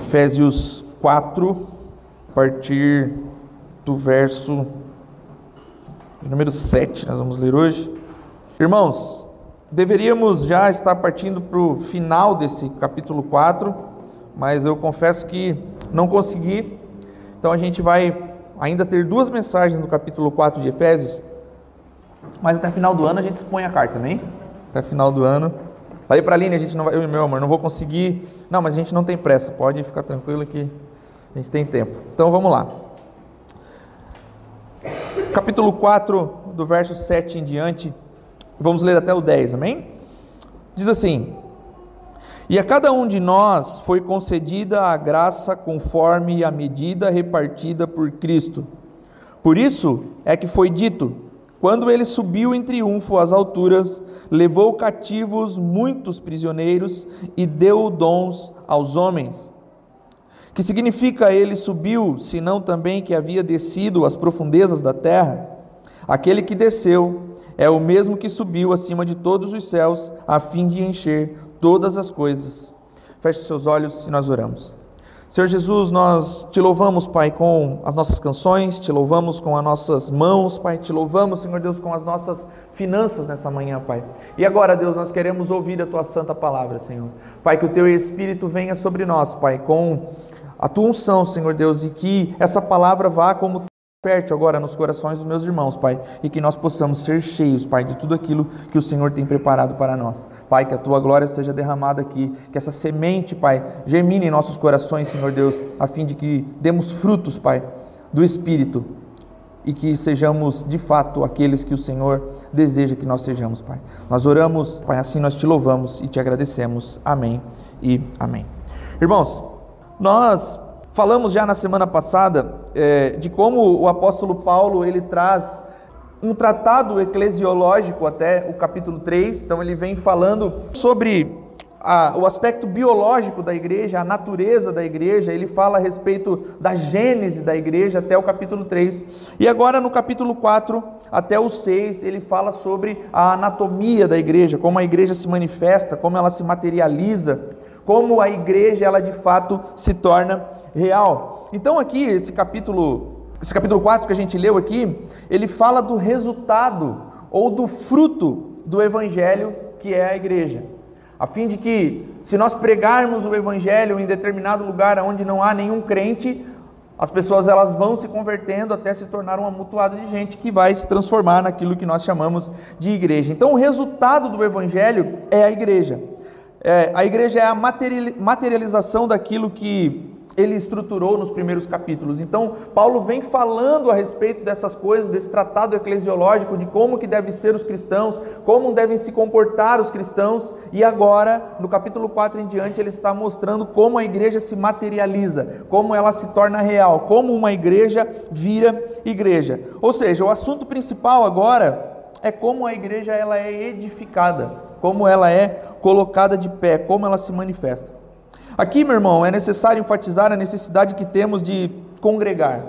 Efésios 4, a partir do verso número 7, nós vamos ler hoje. Irmãos, deveríamos já estar partindo para o final desse capítulo 4, mas eu confesso que não consegui, então a gente vai ainda ter duas mensagens no capítulo 4 de Efésios, mas até final do ano a gente expõe a carta, nem? Até final do ano. Falei para a Aline, a gente não vai, eu, meu amor, não vou conseguir. Não, mas a gente não tem pressa, pode ficar tranquilo que a gente tem tempo. Então vamos lá. Capítulo 4, do verso 7 em diante, vamos ler até o 10, amém? Diz assim: E a cada um de nós foi concedida a graça conforme a medida repartida por Cristo. Por isso é que foi dito: quando ele subiu em triunfo às alturas, levou cativos muitos prisioneiros e deu dons aos homens. Que significa ele subiu, senão também que havia descido às profundezas da terra? Aquele que desceu é o mesmo que subiu acima de todos os céus, a fim de encher todas as coisas. Feche seus olhos e nós oramos. Senhor Jesus, nós te louvamos, Pai, com as nossas canções, te louvamos com as nossas mãos, Pai, te louvamos, Senhor Deus, com as nossas finanças nessa manhã, Pai. E agora, Deus, nós queremos ouvir a tua santa palavra, Senhor. Pai, que o teu Espírito venha sobre nós, Pai, com a tua unção, Senhor Deus, e que essa palavra vá como Fértil agora nos corações dos meus irmãos, Pai, e que nós possamos ser cheios, Pai, de tudo aquilo que o Senhor tem preparado para nós. Pai, que a tua glória seja derramada aqui, que essa semente, Pai, germine em nossos corações, Senhor Deus, a fim de que demos frutos, Pai, do Espírito e que sejamos de fato aqueles que o Senhor deseja que nós sejamos, Pai. Nós oramos, Pai, assim nós te louvamos e te agradecemos. Amém e amém. Irmãos, nós Falamos já na semana passada é, de como o apóstolo Paulo ele traz um tratado eclesiológico até o capítulo 3, então ele vem falando sobre a, o aspecto biológico da igreja, a natureza da igreja, ele fala a respeito da gênese da igreja até o capítulo 3. E agora no capítulo 4 até o 6, ele fala sobre a anatomia da igreja, como a igreja se manifesta, como ela se materializa, como a igreja ela de fato se torna real. Então aqui esse capítulo, esse capítulo 4 que a gente leu aqui, ele fala do resultado ou do fruto do evangelho que é a igreja. A fim de que se nós pregarmos o evangelho em determinado lugar onde não há nenhum crente, as pessoas elas vão se convertendo até se tornar uma mutuada de gente que vai se transformar naquilo que nós chamamos de igreja. Então, o resultado do evangelho é a igreja. É, a igreja é a materialização daquilo que ele estruturou nos primeiros capítulos. Então, Paulo vem falando a respeito dessas coisas, desse tratado eclesiológico, de como que devem ser os cristãos, como devem se comportar os cristãos, e agora, no capítulo 4 em diante, ele está mostrando como a igreja se materializa, como ela se torna real, como uma igreja vira igreja. Ou seja, o assunto principal agora é como a igreja ela é edificada, como ela é colocada de pé, como ela se manifesta. Aqui, meu irmão, é necessário enfatizar a necessidade que temos de congregar,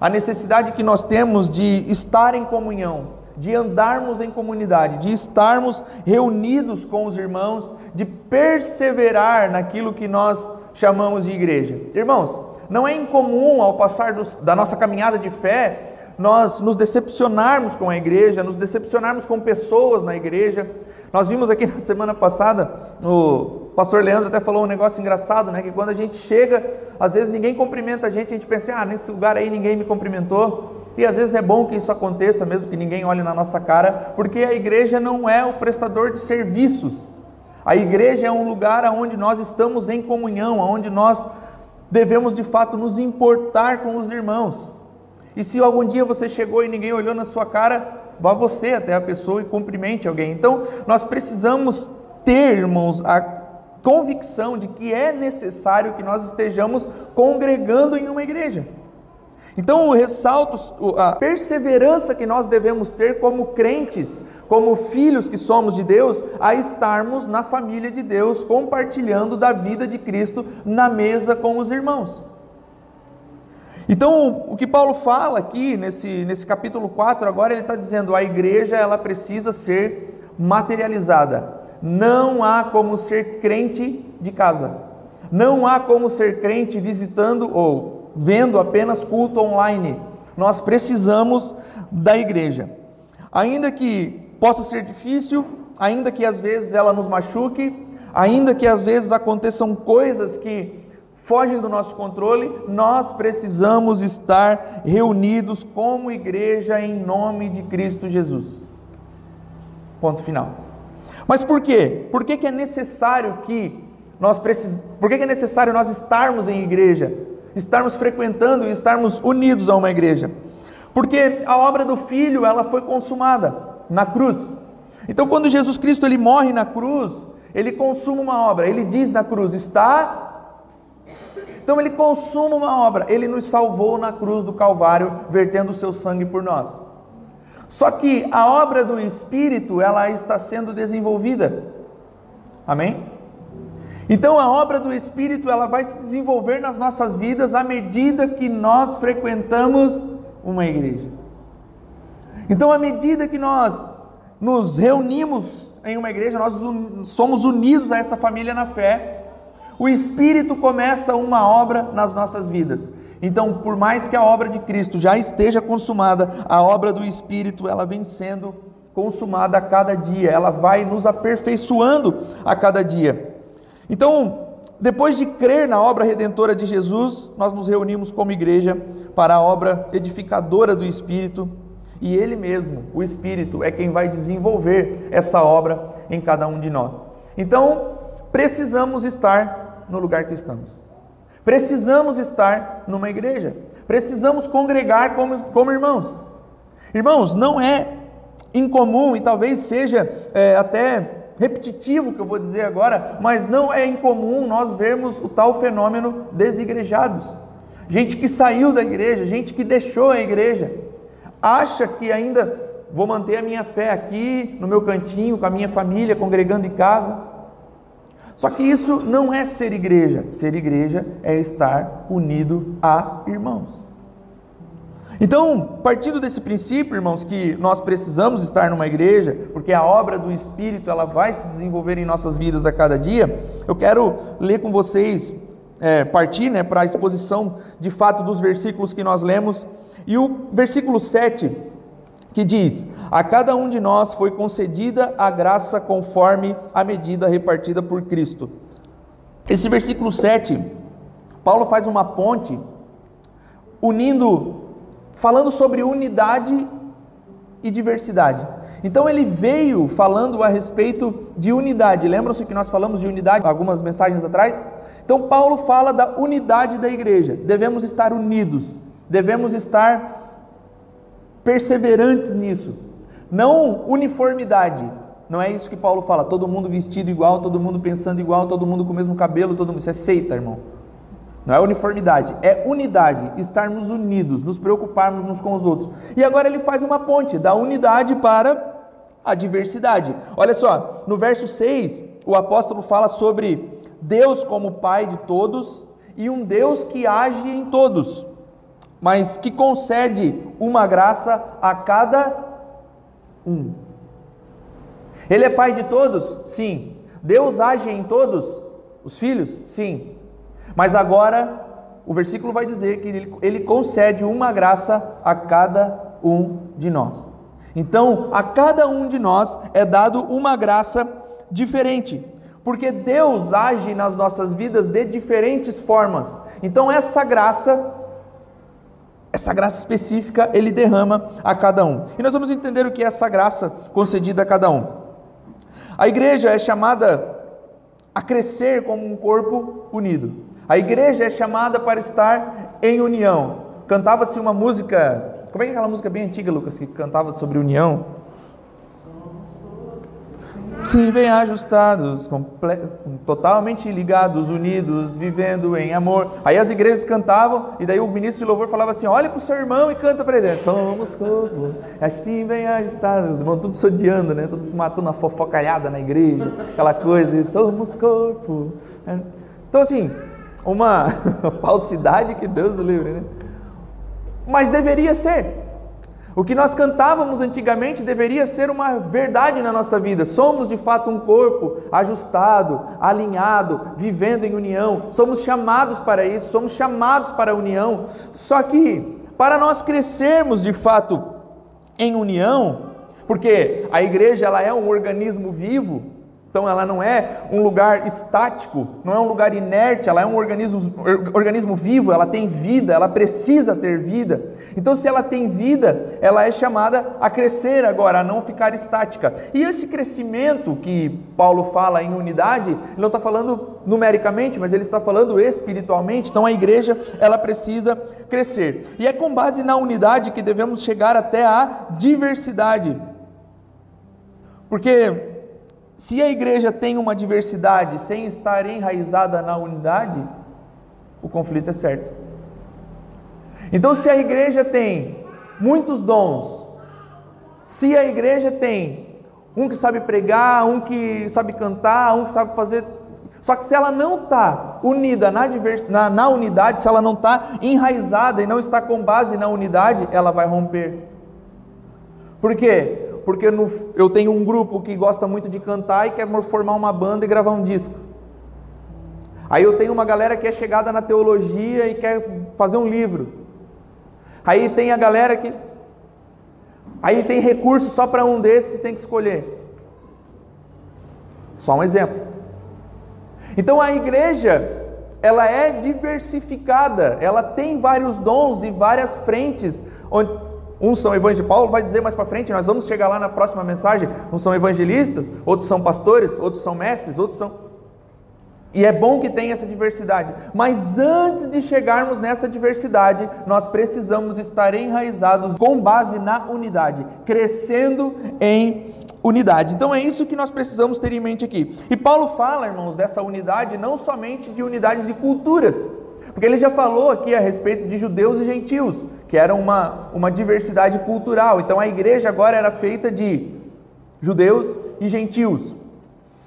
a necessidade que nós temos de estar em comunhão, de andarmos em comunidade, de estarmos reunidos com os irmãos, de perseverar naquilo que nós chamamos de igreja. Irmãos, não é incomum ao passar dos, da nossa caminhada de fé nós nos decepcionarmos com a igreja, nos decepcionarmos com pessoas na igreja. Nós vimos aqui na semana passada o pastor Leandro até falou um negócio engraçado, né? Que quando a gente chega, às vezes ninguém cumprimenta a gente, a gente pensa, ah, nesse lugar aí ninguém me cumprimentou. E às vezes é bom que isso aconteça, mesmo que ninguém olhe na nossa cara, porque a igreja não é o prestador de serviços. A igreja é um lugar onde nós estamos em comunhão, onde nós devemos de fato nos importar com os irmãos. E se algum dia você chegou e ninguém olhou na sua cara, vá você até a pessoa e cumprimente alguém. Então, nós precisamos ter, irmãos, a convicção de que é necessário que nós estejamos congregando em uma igreja. Então, eu ressalto a perseverança que nós devemos ter como crentes, como filhos que somos de Deus, a estarmos na família de Deus, compartilhando da vida de Cristo na mesa com os irmãos. Então, o que Paulo fala aqui nesse, nesse capítulo 4, agora ele está dizendo: a igreja ela precisa ser materializada. Não há como ser crente de casa. Não há como ser crente visitando ou vendo apenas culto online. Nós precisamos da igreja. Ainda que possa ser difícil, ainda que às vezes ela nos machuque, ainda que às vezes aconteçam coisas que fogem do nosso controle, nós precisamos estar reunidos como igreja em nome de Cristo Jesus. Ponto final. Mas por quê? Por que, que é necessário que nós precis... Por que, que é necessário nós estarmos em igreja? Estarmos frequentando e estarmos unidos a uma igreja? Porque a obra do Filho, ela foi consumada na cruz. Então, quando Jesus Cristo ele morre na cruz, ele consuma uma obra. Ele diz na cruz: está então ele consuma uma obra, ele nos salvou na cruz do Calvário, vertendo o seu sangue por nós. Só que a obra do Espírito, ela está sendo desenvolvida. Amém? Então a obra do Espírito, ela vai se desenvolver nas nossas vidas à medida que nós frequentamos uma igreja. Então à medida que nós nos reunimos em uma igreja, nós somos unidos a essa família na fé, o Espírito começa uma obra nas nossas vidas. Então, por mais que a obra de Cristo já esteja consumada, a obra do Espírito ela vem sendo consumada a cada dia, ela vai nos aperfeiçoando a cada dia. Então, depois de crer na obra redentora de Jesus, nós nos reunimos como igreja para a obra edificadora do Espírito, e Ele mesmo, o Espírito, é quem vai desenvolver essa obra em cada um de nós. Então, precisamos estar no lugar que estamos. Precisamos estar numa igreja, precisamos congregar como, como irmãos. Irmãos, não é incomum e talvez seja é, até repetitivo o que eu vou dizer agora, mas não é incomum nós vermos o tal fenômeno desigrejados. Gente que saiu da igreja, gente que deixou a igreja, acha que ainda vou manter a minha fé aqui no meu cantinho, com a minha família, congregando em casa. Só que isso não é ser igreja. Ser igreja é estar unido a irmãos. Então, partindo desse princípio, irmãos, que nós precisamos estar numa igreja, porque a obra do Espírito ela vai se desenvolver em nossas vidas a cada dia, eu quero ler com vocês, é, partir né, para a exposição de fato dos versículos que nós lemos. E o versículo 7 que diz: A cada um de nós foi concedida a graça conforme a medida repartida por Cristo. Esse versículo 7, Paulo faz uma ponte unindo, falando sobre unidade e diversidade. Então ele veio falando a respeito de unidade. Lembram-se que nós falamos de unidade algumas mensagens atrás? Então Paulo fala da unidade da igreja. Devemos estar unidos, devemos estar perseverantes nisso. Não uniformidade. Não é isso que Paulo fala, todo mundo vestido igual, todo mundo pensando igual, todo mundo com o mesmo cabelo, todo mundo. Isso é seita, irmão. Não é uniformidade, é unidade, estarmos unidos, nos preocuparmos uns com os outros. E agora ele faz uma ponte da unidade para a diversidade. Olha só, no verso 6, o apóstolo fala sobre Deus como Pai de todos e um Deus que age em todos mas que concede uma graça a cada um. Ele é pai de todos? Sim. Deus age em todos os filhos? Sim. Mas agora o versículo vai dizer que ele, ele concede uma graça a cada um de nós. Então, a cada um de nós é dado uma graça diferente, porque Deus age nas nossas vidas de diferentes formas. Então, essa graça essa graça específica ele derrama a cada um. E nós vamos entender o que é essa graça concedida a cada um. A igreja é chamada a crescer como um corpo unido. A igreja é chamada para estar em união. Cantava-se uma música, como é é aquela música bem antiga, Lucas, que cantava sobre união? Sim, bem ajustados, totalmente ligados, unidos, vivendo em amor. Aí as igrejas cantavam, e daí o ministro de louvor falava assim: olhe para o seu irmão e canta para ele. Somos corpo, assim bem ajustados. Os irmãos todos se odiando, né? Todos matando a fofocalhada na igreja, aquela coisa, somos corpo. Então, assim, uma falsidade que Deus livre, né? Mas deveria ser. O que nós cantávamos antigamente deveria ser uma verdade na nossa vida. Somos de fato um corpo ajustado, alinhado, vivendo em união. Somos chamados para isso, somos chamados para a união. Só que para nós crescermos de fato em união, porque a igreja ela é um organismo vivo, então ela não é um lugar estático, não é um lugar inerte, ela é um organismo, organismo vivo, ela tem vida, ela precisa ter vida. Então, se ela tem vida, ela é chamada a crescer agora, a não ficar estática. E esse crescimento que Paulo fala em unidade, ele não está falando numericamente, mas ele está falando espiritualmente. Então a igreja ela precisa crescer. E é com base na unidade que devemos chegar até a diversidade. Porque se a igreja tem uma diversidade sem estar enraizada na unidade, o conflito é certo. Então, se a igreja tem muitos dons, se a igreja tem um que sabe pregar, um que sabe cantar, um que sabe fazer. Só que se ela não está unida na, divers... na, na unidade, se ela não está enraizada e não está com base na unidade, ela vai romper. Por quê? Porque no, eu tenho um grupo que gosta muito de cantar e quer formar uma banda e gravar um disco. Aí eu tenho uma galera que é chegada na teologia e quer fazer um livro. Aí tem a galera que. Aí tem recurso só para um desses tem que escolher. Só um exemplo. Então a igreja, ela é diversificada, ela tem vários dons e várias frentes onde, Uns são evangelistas, Paulo vai dizer mais para frente, nós vamos chegar lá na próxima mensagem. Uns são evangelistas, outros são pastores, outros são mestres, outros são. E é bom que tenha essa diversidade. Mas antes de chegarmos nessa diversidade, nós precisamos estar enraizados com base na unidade, crescendo em unidade. Então é isso que nós precisamos ter em mente aqui. E Paulo fala, irmãos, dessa unidade não somente de unidades de culturas, porque ele já falou aqui a respeito de judeus e gentios, que era uma, uma diversidade cultural. Então a igreja agora era feita de judeus e gentios.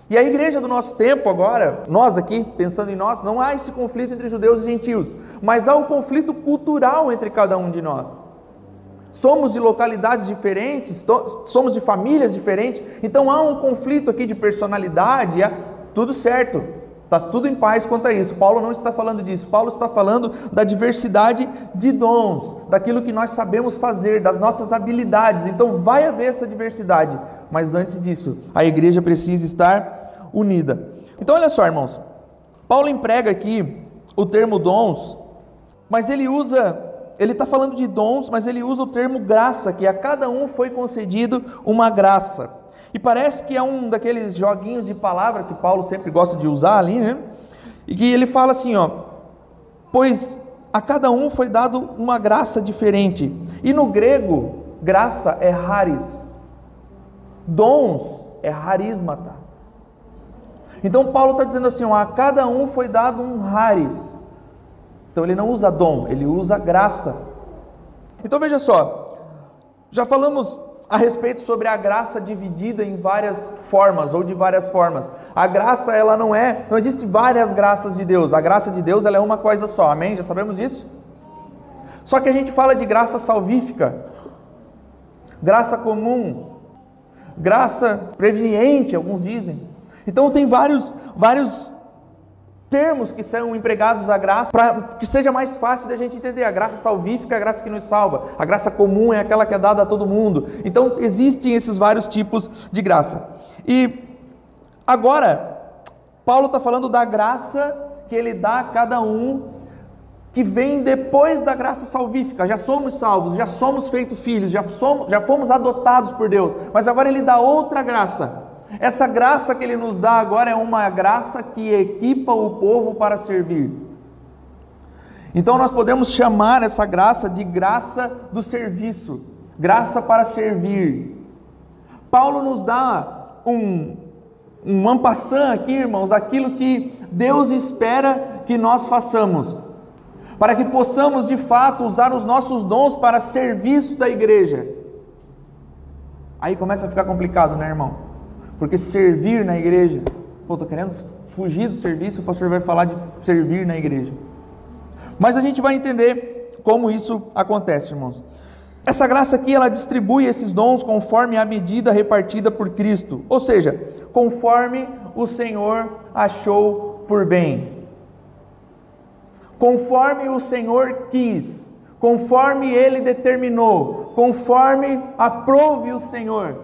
E a igreja do nosso tempo agora, nós aqui, pensando em nós, não há esse conflito entre judeus e gentios, mas há o conflito cultural entre cada um de nós. Somos de localidades diferentes, somos de famílias diferentes, então há um conflito aqui de personalidade, é tudo certo. Está tudo em paz quanto a isso. Paulo não está falando disso. Paulo está falando da diversidade de dons, daquilo que nós sabemos fazer, das nossas habilidades. Então vai haver essa diversidade. Mas antes disso, a igreja precisa estar unida. Então olha só, irmãos. Paulo emprega aqui o termo dons, mas ele usa, ele está falando de dons, mas ele usa o termo graça, que a cada um foi concedido uma graça. E parece que é um daqueles joguinhos de palavra que Paulo sempre gosta de usar ali, né? E que ele fala assim, ó: "Pois a cada um foi dado uma graça diferente". E no grego, graça é haris. Dons é harismata. Então Paulo está dizendo assim, ó, a cada um foi dado um haris. Então ele não usa dom, ele usa graça. Então veja só, já falamos a respeito sobre a graça dividida em várias formas ou de várias formas. A graça ela não é, não existe várias graças de Deus. A graça de Deus ela é uma coisa só. Amém? Já sabemos disso? Só que a gente fala de graça salvífica, graça comum, graça preveniente, alguns dizem. Então tem vários vários termos que são empregados à graça, para que seja mais fácil da gente entender. A graça salvífica é a graça que nos salva, a graça comum é aquela que é dada a todo mundo. Então, existem esses vários tipos de graça. E agora, Paulo está falando da graça que ele dá a cada um que vem depois da graça salvífica. Já somos salvos, já somos feitos filhos, já, somos, já fomos adotados por Deus. Mas agora ele dá outra graça essa graça que ele nos dá agora é uma graça que equipa o povo para servir. Então nós podemos chamar essa graça de graça do serviço, graça para servir. Paulo nos dá um, um ampassã aqui, irmãos, daquilo que Deus espera que nós façamos, para que possamos de fato usar os nossos dons para serviço da igreja. Aí começa a ficar complicado, né, irmão? Porque servir na igreja, pô, tô querendo fugir do serviço, o pastor vai falar de servir na igreja. Mas a gente vai entender como isso acontece, irmãos. Essa graça aqui, ela distribui esses dons conforme a medida repartida por Cristo, ou seja, conforme o Senhor achou por bem. Conforme o Senhor quis, conforme ele determinou, conforme aprove o Senhor,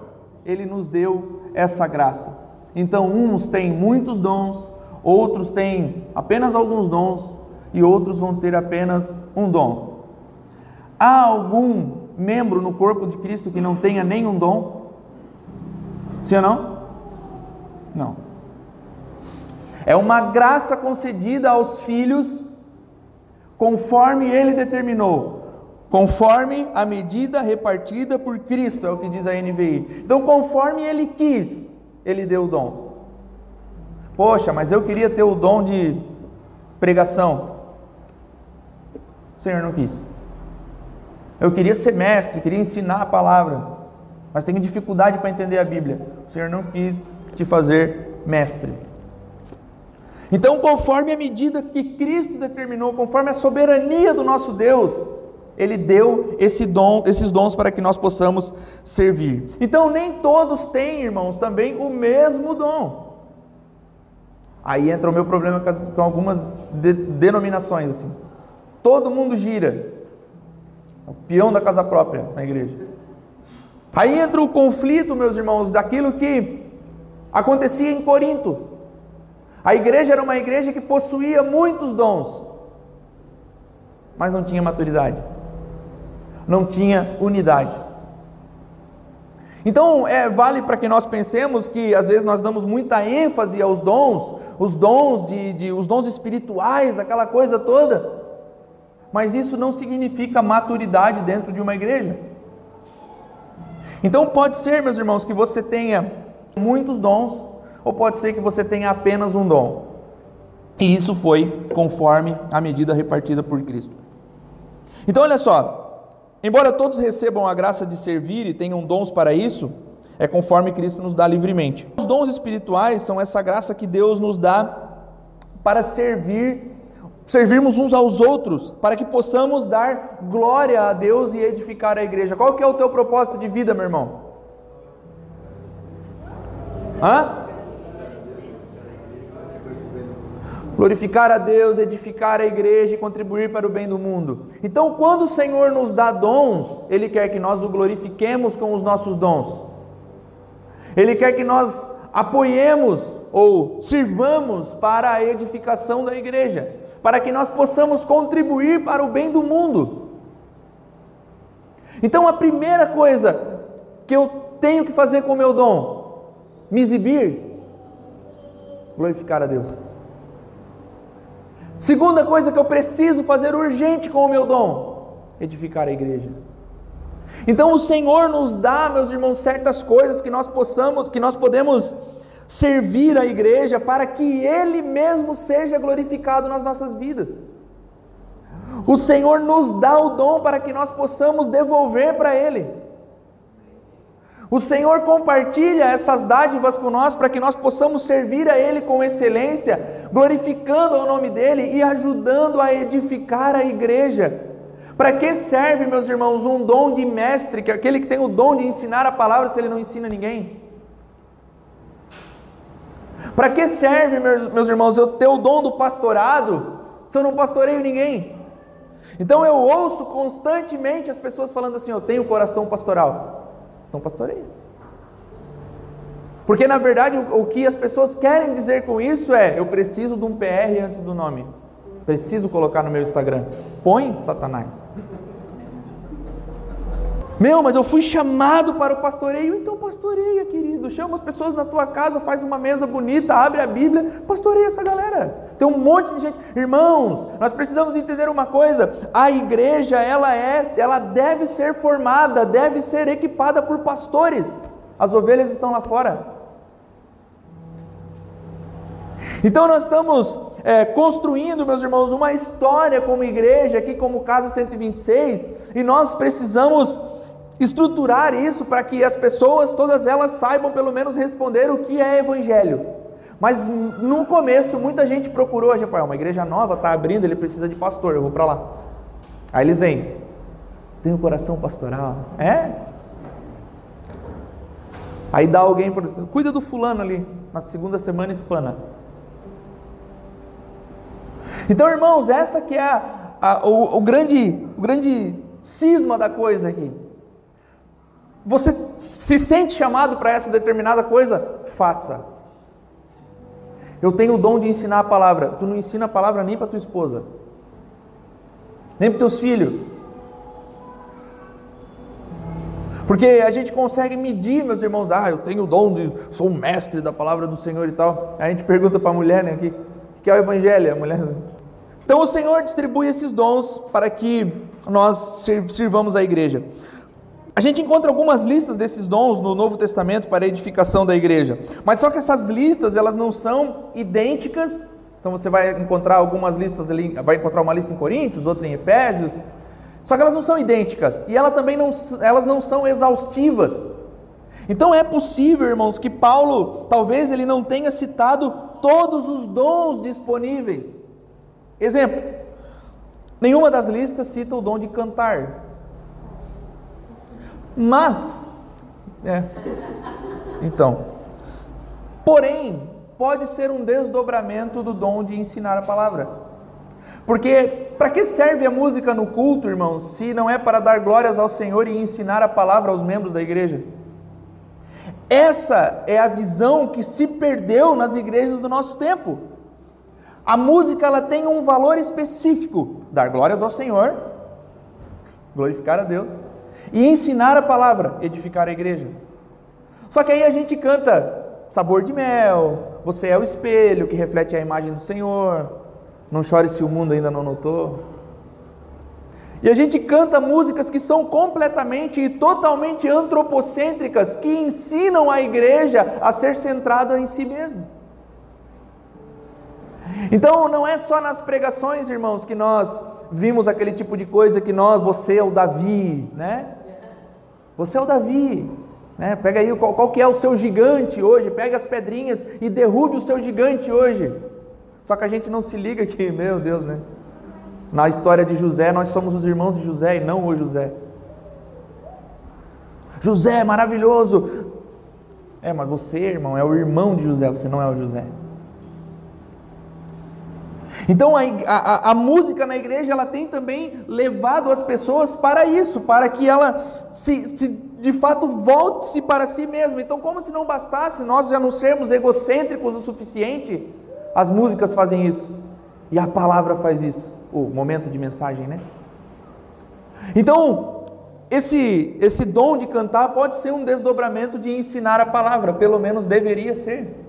ele nos deu essa graça. Então, uns têm muitos dons, outros têm apenas alguns dons e outros vão ter apenas um dom. Há algum membro no corpo de Cristo que não tenha nenhum dom? Sim ou não? Não. É uma graça concedida aos filhos conforme ele determinou, conforme a medida repartida por Cristo, é o que diz a NVI. Então, conforme ele quis, ele deu o dom. Poxa, mas eu queria ter o dom de pregação. O Senhor não quis. Eu queria ser mestre, queria ensinar a palavra, mas tenho dificuldade para entender a Bíblia. O Senhor não quis te fazer mestre. Então, conforme a medida que Cristo determinou, conforme a soberania do nosso Deus, ele deu esse dom, esses dons para que nós possamos servir. Então, nem todos têm, irmãos, também o mesmo dom. Aí entra o meu problema com algumas de, denominações assim. Todo mundo gira, o peão da casa própria na igreja. Aí entra o conflito, meus irmãos, daquilo que acontecia em Corinto. A igreja era uma igreja que possuía muitos dons, mas não tinha maturidade, não tinha unidade. Então, é, vale para que nós pensemos que às vezes nós damos muita ênfase aos dons, os dons de, de, os dons espirituais, aquela coisa toda, mas isso não significa maturidade dentro de uma igreja. Então pode ser, meus irmãos, que você tenha muitos dons, ou pode ser que você tenha apenas um dom. E isso foi conforme a medida repartida por Cristo. Então olha só, embora todos recebam a graça de servir e tenham dons para isso, é conforme Cristo nos dá livremente. Os dons espirituais são essa graça que Deus nos dá para servir servirmos uns aos outros, para que possamos dar glória a Deus e edificar a igreja. Qual que é o teu propósito de vida, meu irmão? Hã? Glorificar a Deus, edificar a igreja e contribuir para o bem do mundo. Então, quando o Senhor nos dá dons, Ele quer que nós o glorifiquemos com os nossos dons. Ele quer que nós apoiemos ou sirvamos para a edificação da igreja para que nós possamos contribuir para o bem do mundo. Então a primeira coisa que eu tenho que fazer com o meu dom, me exibir, glorificar a Deus. Segunda coisa que eu preciso fazer urgente com o meu dom, edificar a igreja. Então o Senhor nos dá, meus irmãos, certas coisas que nós possamos, que nós podemos servir a igreja para que Ele mesmo seja glorificado nas nossas vidas. O Senhor nos dá o dom para que nós possamos devolver para Ele. O Senhor compartilha essas dádivas com nós para que nós possamos servir a Ele com excelência, glorificando o nome dEle e ajudando a edificar a igreja. Para que serve, meus irmãos, um dom de mestre, que é aquele que tem o dom de ensinar a palavra se ele não ensina ninguém? Para que serve, meus, meus irmãos, eu ter o dom do pastorado se eu não pastoreio ninguém? Então eu ouço constantemente as pessoas falando assim: eu tenho coração pastoral. Então pastoreia. Porque na verdade o, o que as pessoas querem dizer com isso é: eu preciso de um PR antes do nome. Preciso colocar no meu Instagram. Põe Satanás. Meu, mas eu fui chamado para o pastoreio, então pastoreia, querido. Chama as pessoas na tua casa, faz uma mesa bonita, abre a Bíblia, pastoreia essa galera. Tem um monte de gente. Irmãos, nós precisamos entender uma coisa: a igreja, ela é, ela deve ser formada, deve ser equipada por pastores. As ovelhas estão lá fora. Então nós estamos é, construindo, meus irmãos, uma história como igreja, aqui como Casa 126, e nós precisamos estruturar isso para que as pessoas, todas elas, saibam pelo menos responder o que é evangelho. Mas no começo, muita gente procurou, a uma igreja nova está abrindo, ele precisa de pastor, eu vou para lá. Aí eles vêm. Tem o coração pastoral. É? Aí dá alguém, cuida do fulano ali, na segunda semana espana. Então, irmãos, essa que é a, a, o, o, grande, o grande cisma da coisa aqui. Você se sente chamado para essa determinada coisa? Faça. Eu tenho o dom de ensinar a palavra. Tu não ensina a palavra nem para tua esposa, nem para teus filhos. Porque a gente consegue medir, meus irmãos, ah, eu tenho o dom de, sou um mestre da palavra do Senhor e tal. Aí a gente pergunta para a mulher, né, que, que é o evangelho, a mulher. Então o Senhor distribui esses dons para que nós sirvamos a igreja. A gente encontra algumas listas desses dons no Novo Testamento para a edificação da igreja. Mas só que essas listas, elas não são idênticas. Então você vai encontrar algumas listas ali, vai encontrar uma lista em Coríntios, outra em Efésios. Só que elas não são idênticas e ela também não, elas não são exaustivas. Então é possível, irmãos, que Paulo talvez ele não tenha citado todos os dons disponíveis. Exemplo: nenhuma das listas cita o dom de cantar. Mas, é, então, porém, pode ser um desdobramento do dom de ensinar a palavra. Porque para que serve a música no culto, irmãos, se não é para dar glórias ao Senhor e ensinar a palavra aos membros da igreja? Essa é a visão que se perdeu nas igrejas do nosso tempo. A música ela tem um valor específico: dar glórias ao Senhor, glorificar a Deus e ensinar a palavra, edificar a igreja. Só que aí a gente canta sabor de mel, você é o espelho que reflete a imagem do Senhor, não chore se o mundo ainda não notou. E a gente canta músicas que são completamente e totalmente antropocêntricas, que ensinam a igreja a ser centrada em si mesma. Então não é só nas pregações, irmãos, que nós vimos aquele tipo de coisa que nós, você é o Davi, né? Você é o Davi, né? Pega aí qual, qual que é o seu gigante hoje, pega as pedrinhas e derrube o seu gigante hoje. Só que a gente não se liga que, meu Deus, né? Na história de José, nós somos os irmãos de José e não o José. José é maravilhoso. É, mas você, irmão, é o irmão de José, você não é o José. Então a, a, a, música na igreja ela tem também levado as pessoas para isso, para que ela se, se de fato volte-se para si mesma. Então, como se não bastasse nós já não sermos egocêntricos o suficiente, as músicas fazem isso e a palavra faz isso. O momento de mensagem, né? Então, esse, esse dom de cantar pode ser um desdobramento de ensinar a palavra, pelo menos deveria ser.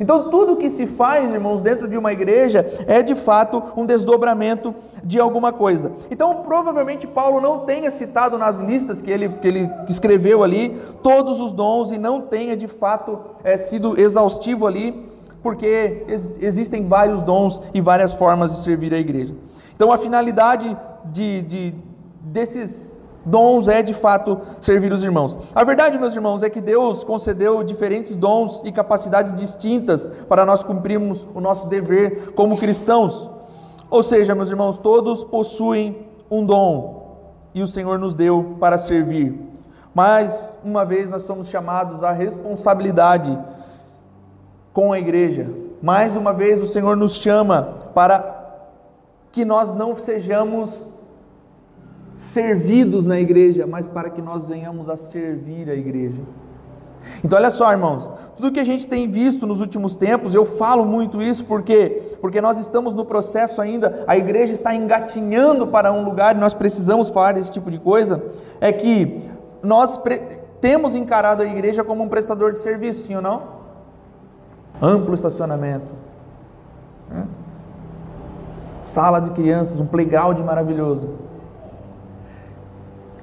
Então, tudo que se faz, irmãos, dentro de uma igreja é de fato um desdobramento de alguma coisa. Então, provavelmente, Paulo não tenha citado nas listas que ele, que ele escreveu ali todos os dons e não tenha de fato é, sido exaustivo ali, porque ex existem vários dons e várias formas de servir a igreja. Então, a finalidade de, de desses dons é de fato servir os irmãos. A verdade, meus irmãos, é que Deus concedeu diferentes dons e capacidades distintas para nós cumprirmos o nosso dever como cristãos. Ou seja, meus irmãos, todos possuem um dom e o Senhor nos deu para servir. Mas uma vez nós somos chamados à responsabilidade com a igreja. Mais uma vez o Senhor nos chama para que nós não sejamos servidos na igreja, mas para que nós venhamos a servir a igreja. Então, olha só, irmãos, tudo que a gente tem visto nos últimos tempos, eu falo muito isso porque porque nós estamos no processo ainda, a igreja está engatinhando para um lugar e nós precisamos falar desse tipo de coisa, é que nós temos encarado a igreja como um prestador de serviço, sim ou não? Amplo estacionamento, né? sala de crianças, um playground maravilhoso.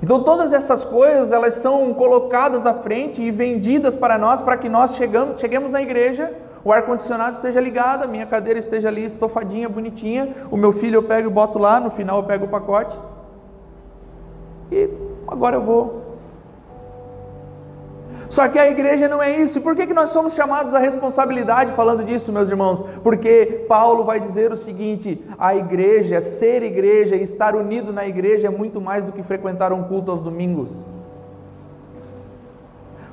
Então todas essas coisas, elas são colocadas à frente e vendidas para nós para que nós chegamos, cheguemos na igreja, o ar-condicionado esteja ligado, a minha cadeira esteja ali estofadinha, bonitinha, o meu filho eu pego e boto lá, no final eu pego o pacote. E agora eu vou. Só que a igreja não é isso. E por que, que nós somos chamados à responsabilidade falando disso, meus irmãos? Porque Paulo vai dizer o seguinte: a igreja, ser igreja e estar unido na igreja é muito mais do que frequentar um culto aos domingos.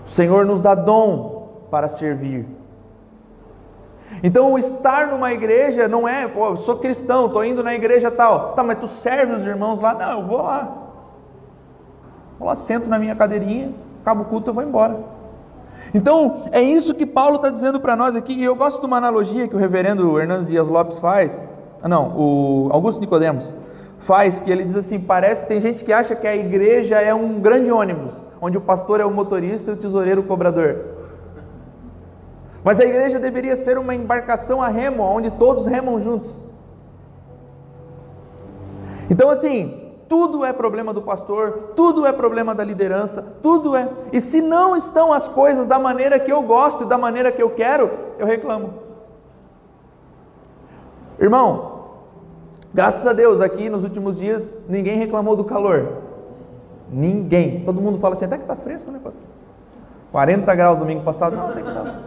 O Senhor nos dá dom para servir. Então, o estar numa igreja não é, pô, eu sou cristão, estou indo na igreja tal. Tá, mas tu serve os irmãos lá? Não, eu vou lá. Vou lá, sento na minha cadeirinha, acaba o culto, eu vou embora. Então, é isso que Paulo está dizendo para nós aqui, e eu gosto de uma analogia que o reverendo Hernandes Dias Lopes faz, ah, não, o Augusto Nicodemos faz, que ele diz assim, parece, tem gente que acha que a igreja é um grande ônibus, onde o pastor é o motorista e o tesoureiro o cobrador. Mas a igreja deveria ser uma embarcação a remo, onde todos remam juntos. Então, assim, tudo é problema do pastor, tudo é problema da liderança, tudo é. E se não estão as coisas da maneira que eu gosto e da maneira que eu quero, eu reclamo. Irmão, graças a Deus, aqui nos últimos dias, ninguém reclamou do calor. Ninguém. Todo mundo fala assim, até que está fresco, né, pastor? 40 graus domingo passado, não, até que está.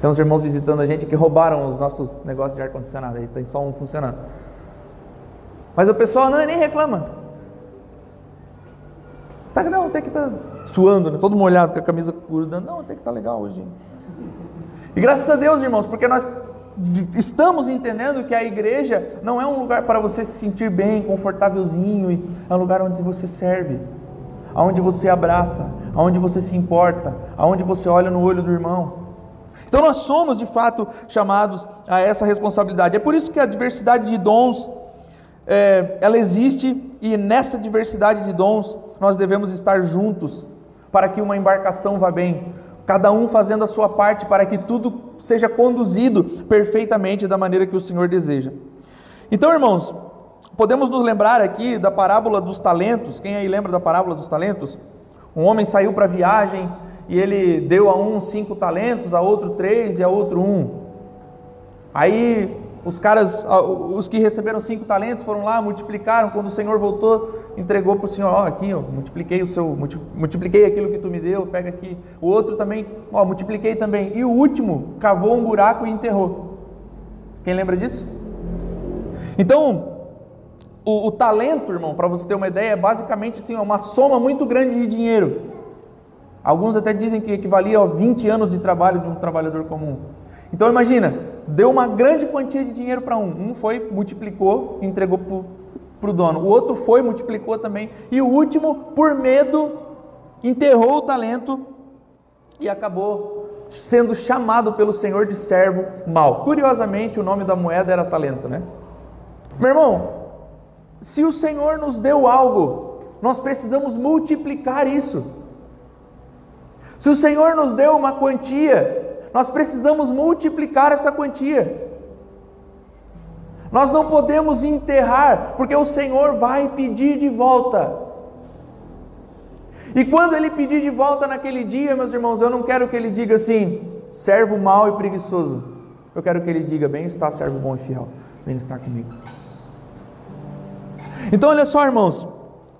Tem uns irmãos visitando a gente que roubaram os nossos negócios de ar-condicionado, aí tem só um funcionando. Mas o pessoal não, nem reclama. Tá, não, tem que estar tá suando, né? todo molhado com a camisa grudando. Não, tem que estar tá legal hoje. E graças a Deus, irmãos, porque nós estamos entendendo que a igreja não é um lugar para você se sentir bem, confortávelzinho, é um lugar onde você serve, aonde você abraça, aonde você se importa, aonde você olha no olho do irmão. Então nós somos de fato chamados a essa responsabilidade. É por isso que a diversidade de dons é, ela existe e nessa diversidade de dons nós devemos estar juntos para que uma embarcação vá bem, cada um fazendo a sua parte para que tudo seja conduzido perfeitamente da maneira que o Senhor deseja. Então, irmãos, podemos nos lembrar aqui da parábola dos talentos. Quem aí lembra da parábola dos talentos? Um homem saiu para viagem e ele deu a um cinco talentos, a outro três e a outro um. Aí os caras, os que receberam cinco talentos foram lá, multiplicaram. Quando o Senhor voltou, entregou para o Senhor: Ó, aqui, ó, multipliquei o seu, multipliquei aquilo que tu me deu, pega aqui. O outro também, ó, multipliquei também. E o último cavou um buraco e enterrou. Quem lembra disso? Então, o, o talento, irmão, para você ter uma ideia, é basicamente assim, uma soma muito grande de dinheiro. Alguns até dizem que equivalia a 20 anos de trabalho de um trabalhador comum. Então imagina, deu uma grande quantia de dinheiro para um. Um foi, multiplicou, entregou para o dono. O outro foi, multiplicou também. E o último, por medo, enterrou o talento e acabou sendo chamado pelo Senhor de servo mau. Curiosamente, o nome da moeda era talento, né? Meu irmão, se o Senhor nos deu algo, nós precisamos multiplicar isso. Se o Senhor nos deu uma quantia, nós precisamos multiplicar essa quantia. Nós não podemos enterrar, porque o Senhor vai pedir de volta. E quando ele pedir de volta naquele dia, meus irmãos, eu não quero que ele diga assim, servo mau e preguiçoso. Eu quero que ele diga, bem está, servo bom e fiel, bem estar comigo. Então, olha só, irmãos,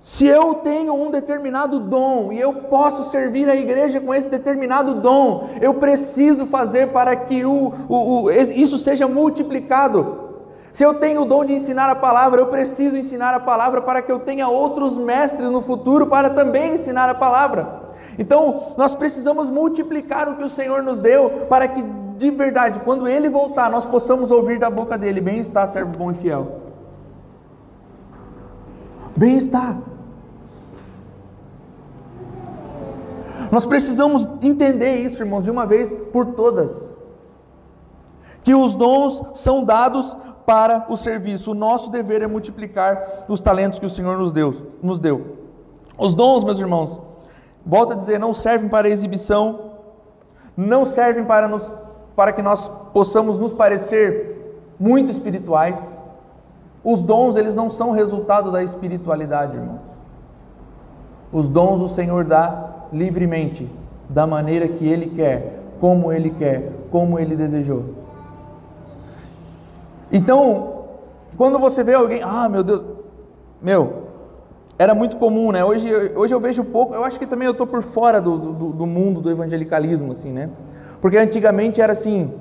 se eu tenho um determinado dom e eu posso servir a igreja com esse determinado dom, eu preciso fazer para que o, o, o, isso seja multiplicado. Se eu tenho o dom de ensinar a palavra, eu preciso ensinar a palavra para que eu tenha outros mestres no futuro para também ensinar a palavra. Então, nós precisamos multiplicar o que o Senhor nos deu para que, de verdade, quando Ele voltar, nós possamos ouvir da boca dele: Bem está, servo bom e fiel. Bem Nós precisamos entender isso, irmãos, de uma vez por todas. Que os dons são dados para o serviço. O nosso dever é multiplicar os talentos que o Senhor nos deu. Nos deu. Os dons, meus irmãos, volto a dizer, não servem para exibição, não servem para, nos, para que nós possamos nos parecer muito espirituais. Os dons, eles não são resultado da espiritualidade, irmãos. Os dons o Senhor dá livremente, da maneira que Ele quer, como Ele quer, como Ele desejou. Então, quando você vê alguém, ah, meu Deus, meu, era muito comum, né? Hoje, hoje eu vejo pouco, eu acho que também eu estou por fora do, do, do, mundo do evangelicalismo, assim, né? Porque antigamente era assim,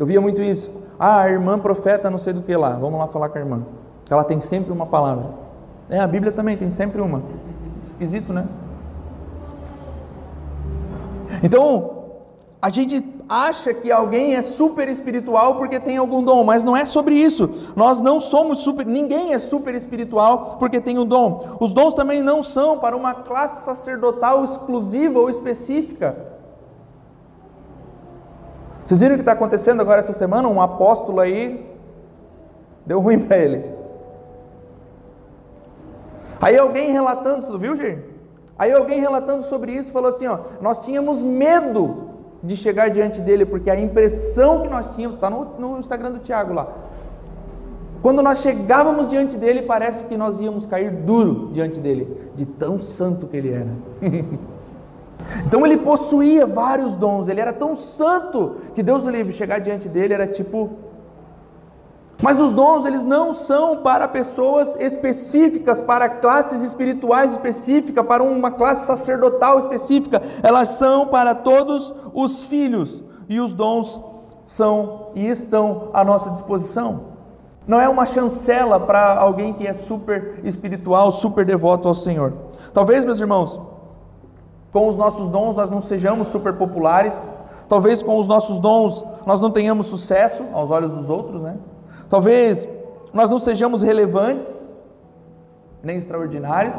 eu via muito isso. Ah, a irmã profeta não sei do que lá, vamos lá falar com a irmã. Ela tem sempre uma palavra. É, a Bíblia também tem sempre uma. Esquisito, né? Então, a gente acha que alguém é super espiritual porque tem algum dom, mas não é sobre isso. Nós não somos super, ninguém é super espiritual porque tem um dom. Os dons também não são para uma classe sacerdotal exclusiva ou específica. Vocês viram o que está acontecendo agora essa semana? Um apóstolo aí deu ruim para ele. Aí alguém relatando, você viu, gente? Aí alguém relatando sobre isso falou assim: ó, nós tínhamos medo de chegar diante dele, porque a impressão que nós tínhamos, está no, no Instagram do Tiago lá. Quando nós chegávamos diante dele, parece que nós íamos cair duro diante dele, de tão santo que ele era. então ele possuía vários dons, ele era tão santo que Deus o livre chegar diante dele era tipo mas os dons, eles não são para pessoas específicas, para classes espirituais específicas, para uma classe sacerdotal específica. Elas são para todos os filhos. E os dons são e estão à nossa disposição. Não é uma chancela para alguém que é super espiritual, super devoto ao Senhor. Talvez, meus irmãos, com os nossos dons nós não sejamos super populares. Talvez com os nossos dons nós não tenhamos sucesso aos olhos dos outros, né? Talvez nós não sejamos relevantes, nem extraordinários,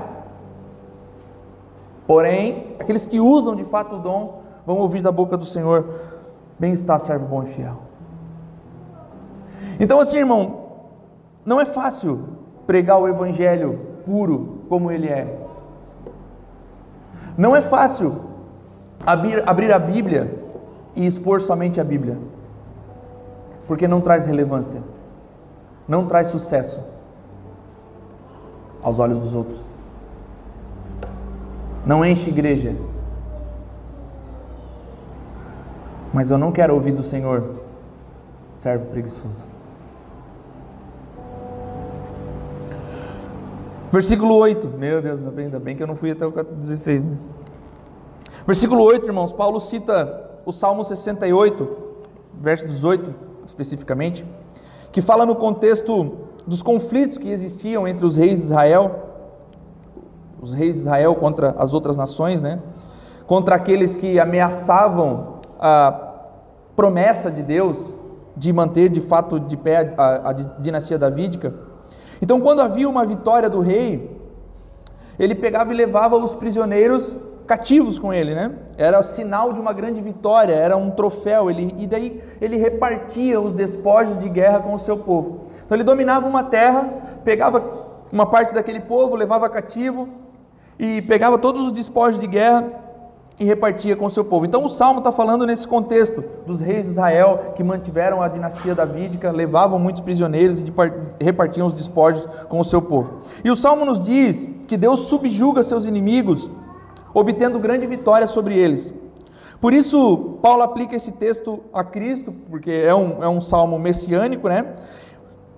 porém, aqueles que usam de fato o dom vão ouvir da boca do Senhor: Bem está, servo bom e fiel. Então, assim, irmão, não é fácil pregar o Evangelho puro como ele é. Não é fácil abrir, abrir a Bíblia e expor somente a Bíblia, porque não traz relevância não traz sucesso aos olhos dos outros. Não enche igreja. Mas eu não quero ouvir do Senhor, servo preguiçoso. Versículo 8, meu Deus, ainda bem que eu não fui até o 16. Né? Versículo 8, irmãos, Paulo cita o Salmo 68, verso 18 especificamente que fala no contexto dos conflitos que existiam entre os reis de Israel, os reis de Israel contra as outras nações, né? Contra aqueles que ameaçavam a promessa de Deus de manter de fato de pé a, a dinastia davídica. Então, quando havia uma vitória do rei, ele pegava e levava os prisioneiros cativos com ele, né? Era sinal de uma grande vitória, era um troféu. Ele, e daí ele repartia os despojos de guerra com o seu povo. Então ele dominava uma terra, pegava uma parte daquele povo, levava cativo e pegava todos os despojos de guerra e repartia com o seu povo. Então o salmo está falando nesse contexto dos reis de Israel que mantiveram a dinastia davídica, levavam muitos prisioneiros e repartiam os despojos com o seu povo. E o salmo nos diz que Deus subjuga seus inimigos obtendo grande vitória sobre eles. Por isso, Paulo aplica esse texto a Cristo, porque é um, é um salmo messiânico, né?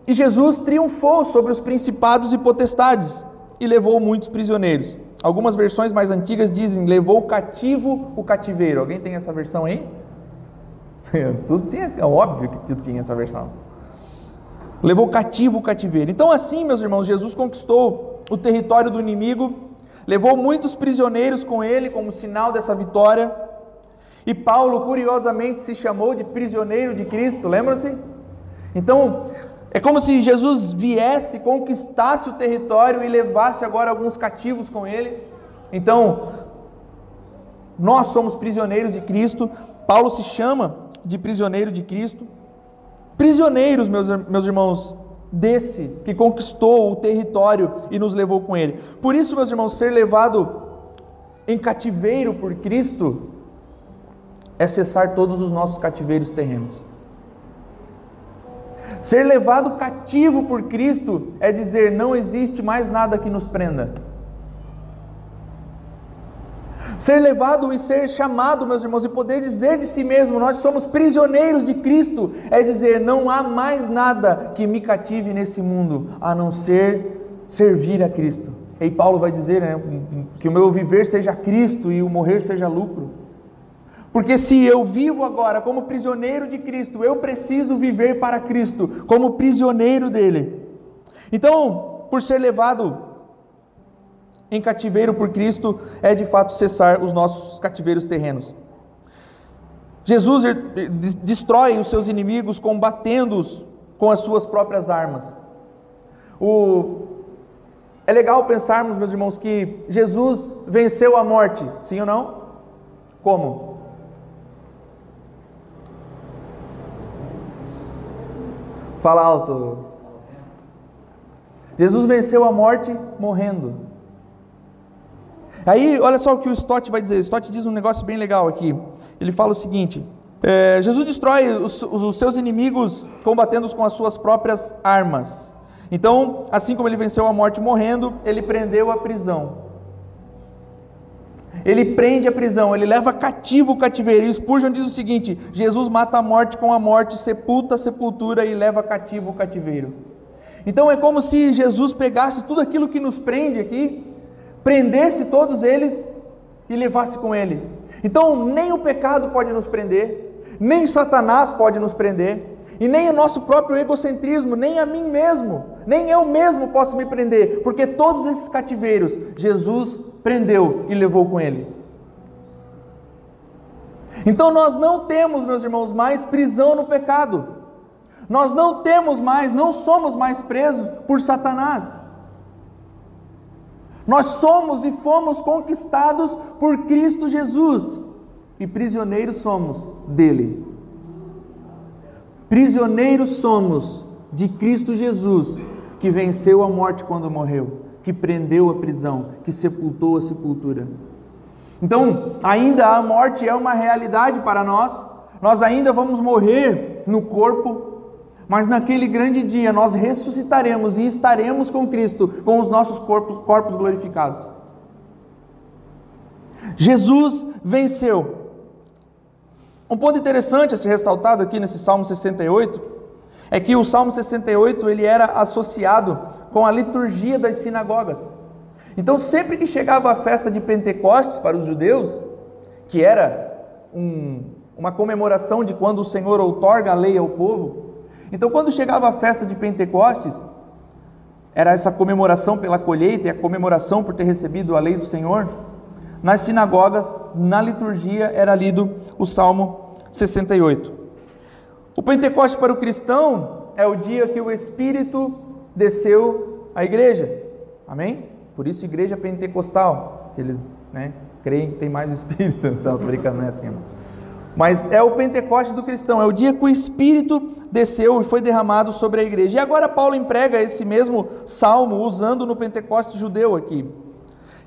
E Jesus triunfou sobre os principados e potestades e levou muitos prisioneiros. Algumas versões mais antigas dizem levou cativo o cativeiro. Alguém tem essa versão aí? Tudo tem, é óbvio que tu tinha essa versão. Levou cativo o cativeiro. Então, assim, meus irmãos, Jesus conquistou o território do inimigo levou muitos prisioneiros com ele como sinal dessa vitória. E Paulo, curiosamente, se chamou de prisioneiro de Cristo, lembram-se? Então, é como se Jesus viesse, conquistasse o território e levasse agora alguns cativos com ele. Então, nós somos prisioneiros de Cristo. Paulo se chama de prisioneiro de Cristo. Prisioneiros, meus, meus irmãos, desse que conquistou o território e nos levou com ele. Por isso, meus irmãos, ser levado em cativeiro por Cristo é cessar todos os nossos cativeiros terrenos. Ser levado cativo por Cristo é dizer: não existe mais nada que nos prenda. Ser levado e ser chamado, meus irmãos, e poder dizer de si mesmo, nós somos prisioneiros de Cristo, é dizer, não há mais nada que me cative nesse mundo a não ser servir a Cristo. E Paulo vai dizer né, que o meu viver seja Cristo e o morrer seja lucro. Porque se eu vivo agora como prisioneiro de Cristo, eu preciso viver para Cristo, como prisioneiro dele. Então, por ser levado em cativeiro por Cristo, é de fato cessar os nossos cativeiros terrenos. Jesus destrói os seus inimigos combatendo-os com as suas próprias armas. O... É legal pensarmos, meus irmãos, que Jesus venceu a morte, sim ou não? Como? Fala alto. Jesus venceu a morte morrendo. Aí, olha só o que o Stott vai dizer. Stott diz um negócio bem legal aqui. Ele fala o seguinte: é, Jesus destrói os, os seus inimigos combatendo-os com as suas próprias armas. Então, assim como ele venceu a morte morrendo, ele prendeu a prisão. Ele prende a prisão, ele leva cativo o cativeiro. E Spurgeon diz o seguinte: Jesus mata a morte com a morte, sepulta a sepultura e leva cativo o cativeiro. Então é como se Jesus pegasse tudo aquilo que nos prende aqui, prendesse todos eles e levasse com ele. Então nem o pecado pode nos prender, nem Satanás pode nos prender, e nem o nosso próprio egocentrismo, nem a mim mesmo, nem eu mesmo posso me prender, porque todos esses cativeiros Jesus prendeu e levou com ele. Então nós não temos, meus irmãos, mais prisão no pecado. Nós não temos mais, não somos mais presos por Satanás. Nós somos e fomos conquistados por Cristo Jesus e prisioneiros somos dele. Prisioneiros somos de Cristo Jesus, que venceu a morte quando morreu que prendeu a prisão, que sepultou a sepultura. Então, ainda a morte é uma realidade para nós, nós ainda vamos morrer no corpo, mas naquele grande dia nós ressuscitaremos e estaremos com Cristo, com os nossos corpos, corpos glorificados. Jesus venceu. Um ponto interessante a ser ressaltado aqui nesse Salmo 68 é que o Salmo 68 ele era associado com a liturgia das sinagogas. Então, sempre que chegava a festa de Pentecostes para os judeus, que era um, uma comemoração de quando o Senhor outorga a lei ao povo, então, quando chegava a festa de Pentecostes, era essa comemoração pela colheita e a comemoração por ter recebido a lei do Senhor. Nas sinagogas, na liturgia, era lido o Salmo 68. O Pentecoste para o cristão é o dia que o Espírito desceu à igreja. Amém? Por isso, igreja pentecostal. Eles né, creem que tem mais Espírito. Então, estou brincando, não é assim, irmão. Mas é o Pentecoste do cristão, é o dia que o Espírito desceu e foi derramado sobre a igreja. E agora Paulo emprega esse mesmo salmo usando no Pentecoste judeu aqui.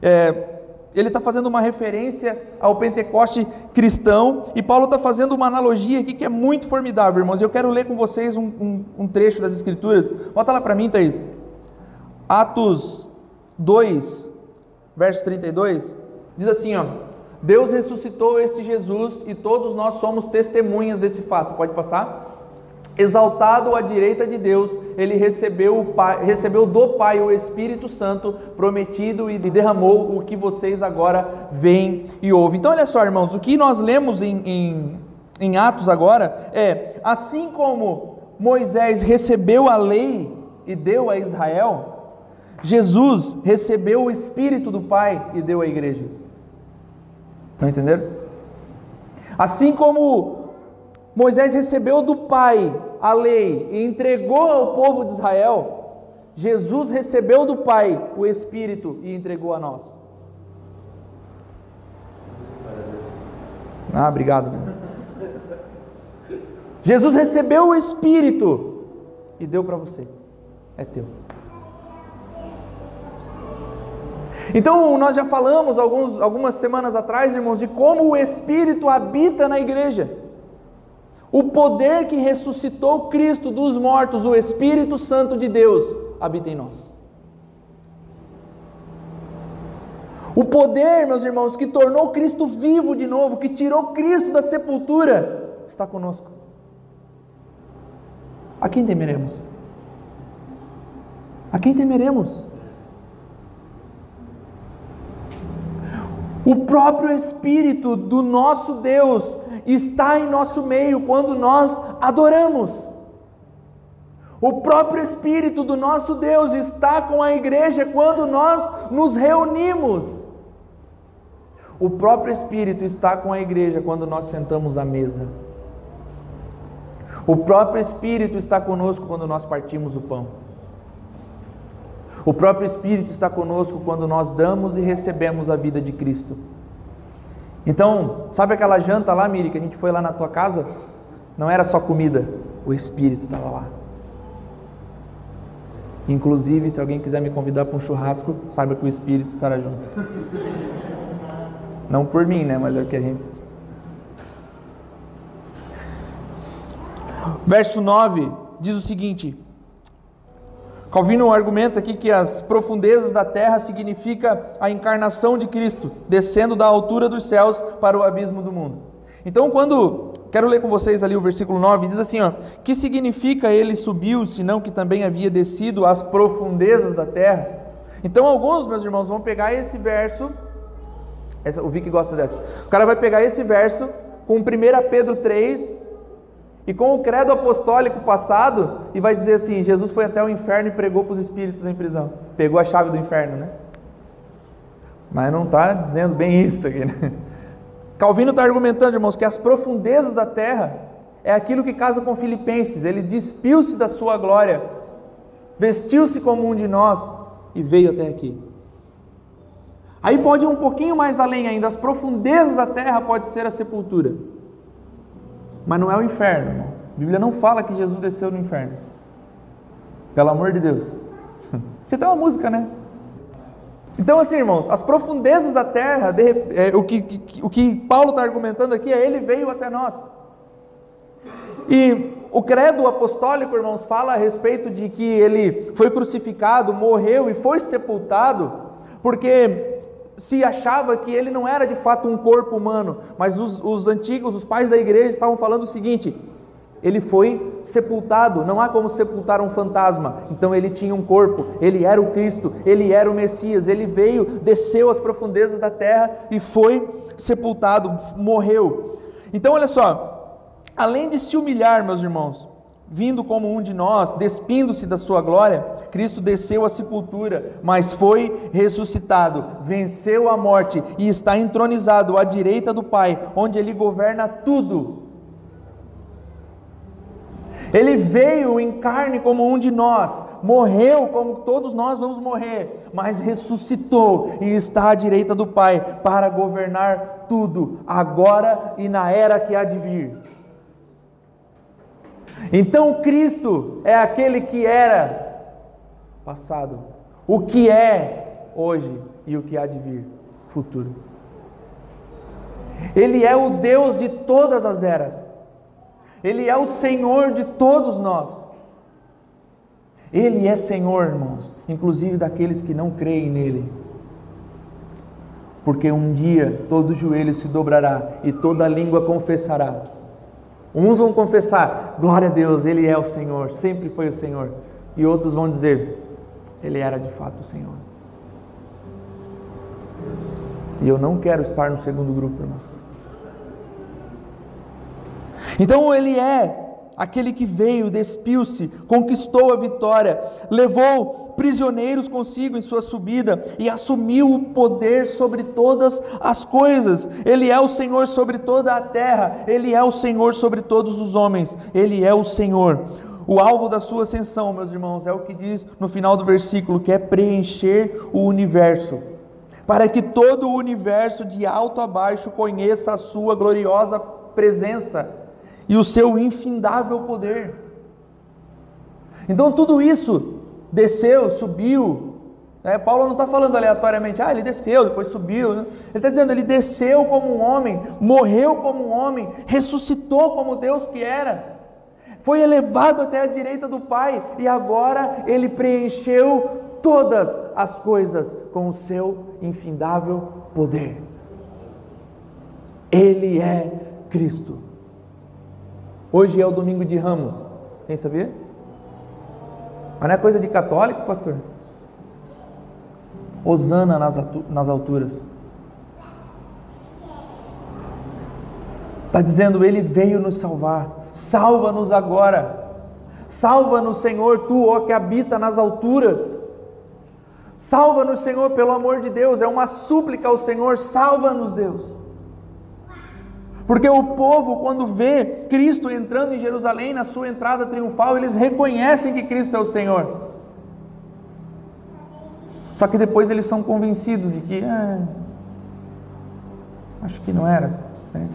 É, ele está fazendo uma referência ao Pentecoste cristão, e Paulo está fazendo uma analogia aqui que é muito formidável, irmãos. Eu quero ler com vocês um, um, um trecho das Escrituras. Bota lá para mim, Thaís. Atos 2, verso 32, diz assim: ó, Deus ressuscitou este Jesus e todos nós somos testemunhas desse fato. Pode passar? Exaltado à direita de Deus, ele recebeu, pai, recebeu do Pai o Espírito Santo prometido e derramou o que vocês agora veem e ouvem. Então, olha só, irmãos, o que nós lemos em, em, em Atos agora é: assim como Moisés recebeu a lei e deu a Israel, Jesus recebeu o Espírito do Pai e deu à igreja. Estão entendendo? Assim como Moisés recebeu do Pai a lei e entregou ao povo de Israel. Jesus recebeu do Pai o Espírito e entregou a nós. Ah, obrigado. Jesus recebeu o Espírito e deu para você. É teu. Então, nós já falamos alguns, algumas semanas atrás, irmãos, de como o Espírito habita na igreja. O poder que ressuscitou Cristo dos mortos, o Espírito Santo de Deus, habita em nós. O poder, meus irmãos, que tornou Cristo vivo de novo, que tirou Cristo da sepultura, está conosco. A quem temeremos? A quem temeremos? O próprio Espírito do nosso Deus está em nosso meio quando nós adoramos. O próprio Espírito do nosso Deus está com a igreja quando nós nos reunimos. O próprio Espírito está com a igreja quando nós sentamos à mesa. O próprio Espírito está conosco quando nós partimos o pão. O próprio Espírito está conosco quando nós damos e recebemos a vida de Cristo. Então, sabe aquela janta lá, Miri, que a gente foi lá na tua casa? Não era só comida, o Espírito estava lá. Inclusive, se alguém quiser me convidar para um churrasco, saiba que o Espírito estará junto. Não por mim, né? Mas é o que a gente. Verso 9 diz o seguinte: Calvino argumenta aqui que as profundezas da terra significa a encarnação de Cristo, descendo da altura dos céus para o abismo do mundo. Então, quando quero ler com vocês ali o versículo 9, diz assim, ó: "Que significa ele subiu, senão que também havia descido às profundezas da terra?" Então, alguns meus irmãos vão pegar esse verso, essa, o Vic gosta dessa. O cara vai pegar esse verso com 1 Pedro 3, e com o credo apostólico passado, e vai dizer assim: Jesus foi até o inferno e pregou para os espíritos em prisão. Pegou a chave do inferno, né? Mas não está dizendo bem isso aqui, né? Calvino está argumentando, irmãos, que as profundezas da terra é aquilo que casa com Filipenses. Ele despiu-se da sua glória, vestiu-se como um de nós e veio até aqui. Aí pode ir um pouquinho mais além ainda, as profundezas da terra pode ser a sepultura. Mas não é o inferno, irmão. A Bíblia não fala que Jesus desceu no inferno. Pelo amor de Deus. Você tem uma música, né? Então, assim, irmãos, as profundezas da terra, de, é, o, que, que, o que Paulo está argumentando aqui é: Ele veio até nós. E o credo apostólico, irmãos, fala a respeito de que ele foi crucificado, morreu e foi sepultado, porque se achava que ele não era de fato um corpo humano, mas os, os antigos, os pais da igreja estavam falando o seguinte: ele foi sepultado, não há como sepultar um fantasma. Então ele tinha um corpo, ele era o Cristo, ele era o Messias, ele veio, desceu às profundezas da terra e foi sepultado, morreu. Então olha só, além de se humilhar, meus irmãos, vindo como um de nós, despindo-se da sua glória, Cristo desceu à sepultura, mas foi ressuscitado, venceu a morte e está entronizado à direita do Pai, onde ele governa tudo. Ele veio em carne como um de nós, morreu como todos nós vamos morrer, mas ressuscitou e está à direita do Pai para governar tudo, agora e na era que há de vir. Então Cristo é aquele que era passado, o que é hoje e o que há de vir futuro. Ele é o Deus de todas as eras. Ele é o Senhor de todos nós. Ele é Senhor, irmãos, inclusive daqueles que não creem nele. Porque um dia todo joelho se dobrará e toda língua confessará Uns vão confessar, glória a Deus, Ele é o Senhor, sempre foi o Senhor. E outros vão dizer, Ele era de fato o Senhor. E eu não quero estar no segundo grupo, irmão. Então Ele é aquele que veio, despiu-se, conquistou a vitória, levou prisioneiros consigo em sua subida e assumiu o poder sobre todas as coisas. Ele é o Senhor sobre toda a terra, ele é o Senhor sobre todos os homens, ele é o Senhor. O alvo da sua ascensão, meus irmãos, é o que diz no final do versículo, que é preencher o universo, para que todo o universo de alto a baixo conheça a sua gloriosa presença e o seu infindável poder. Então tudo isso desceu, subiu. Né? Paulo não está falando aleatoriamente, ah, ele desceu, depois subiu. Né? Ele está dizendo, ele desceu como um homem, morreu como um homem, ressuscitou como Deus que era, foi elevado até a direita do Pai e agora ele preencheu todas as coisas com o seu infindável poder. Ele é Cristo. Hoje é o domingo de Ramos. Quem sabia? Mas não é coisa de católico, pastor? Osana nas, nas alturas. Está dizendo, Ele veio nos salvar. Salva-nos agora. Salva-nos, Senhor, tu, ó que habita nas alturas. Salva-nos, Senhor, pelo amor de Deus. É uma súplica ao Senhor. Salva-nos, Deus. Porque o povo, quando vê Cristo entrando em Jerusalém, na sua entrada triunfal, eles reconhecem que Cristo é o Senhor. Só que depois eles são convencidos de que, ah, acho que não era. Né?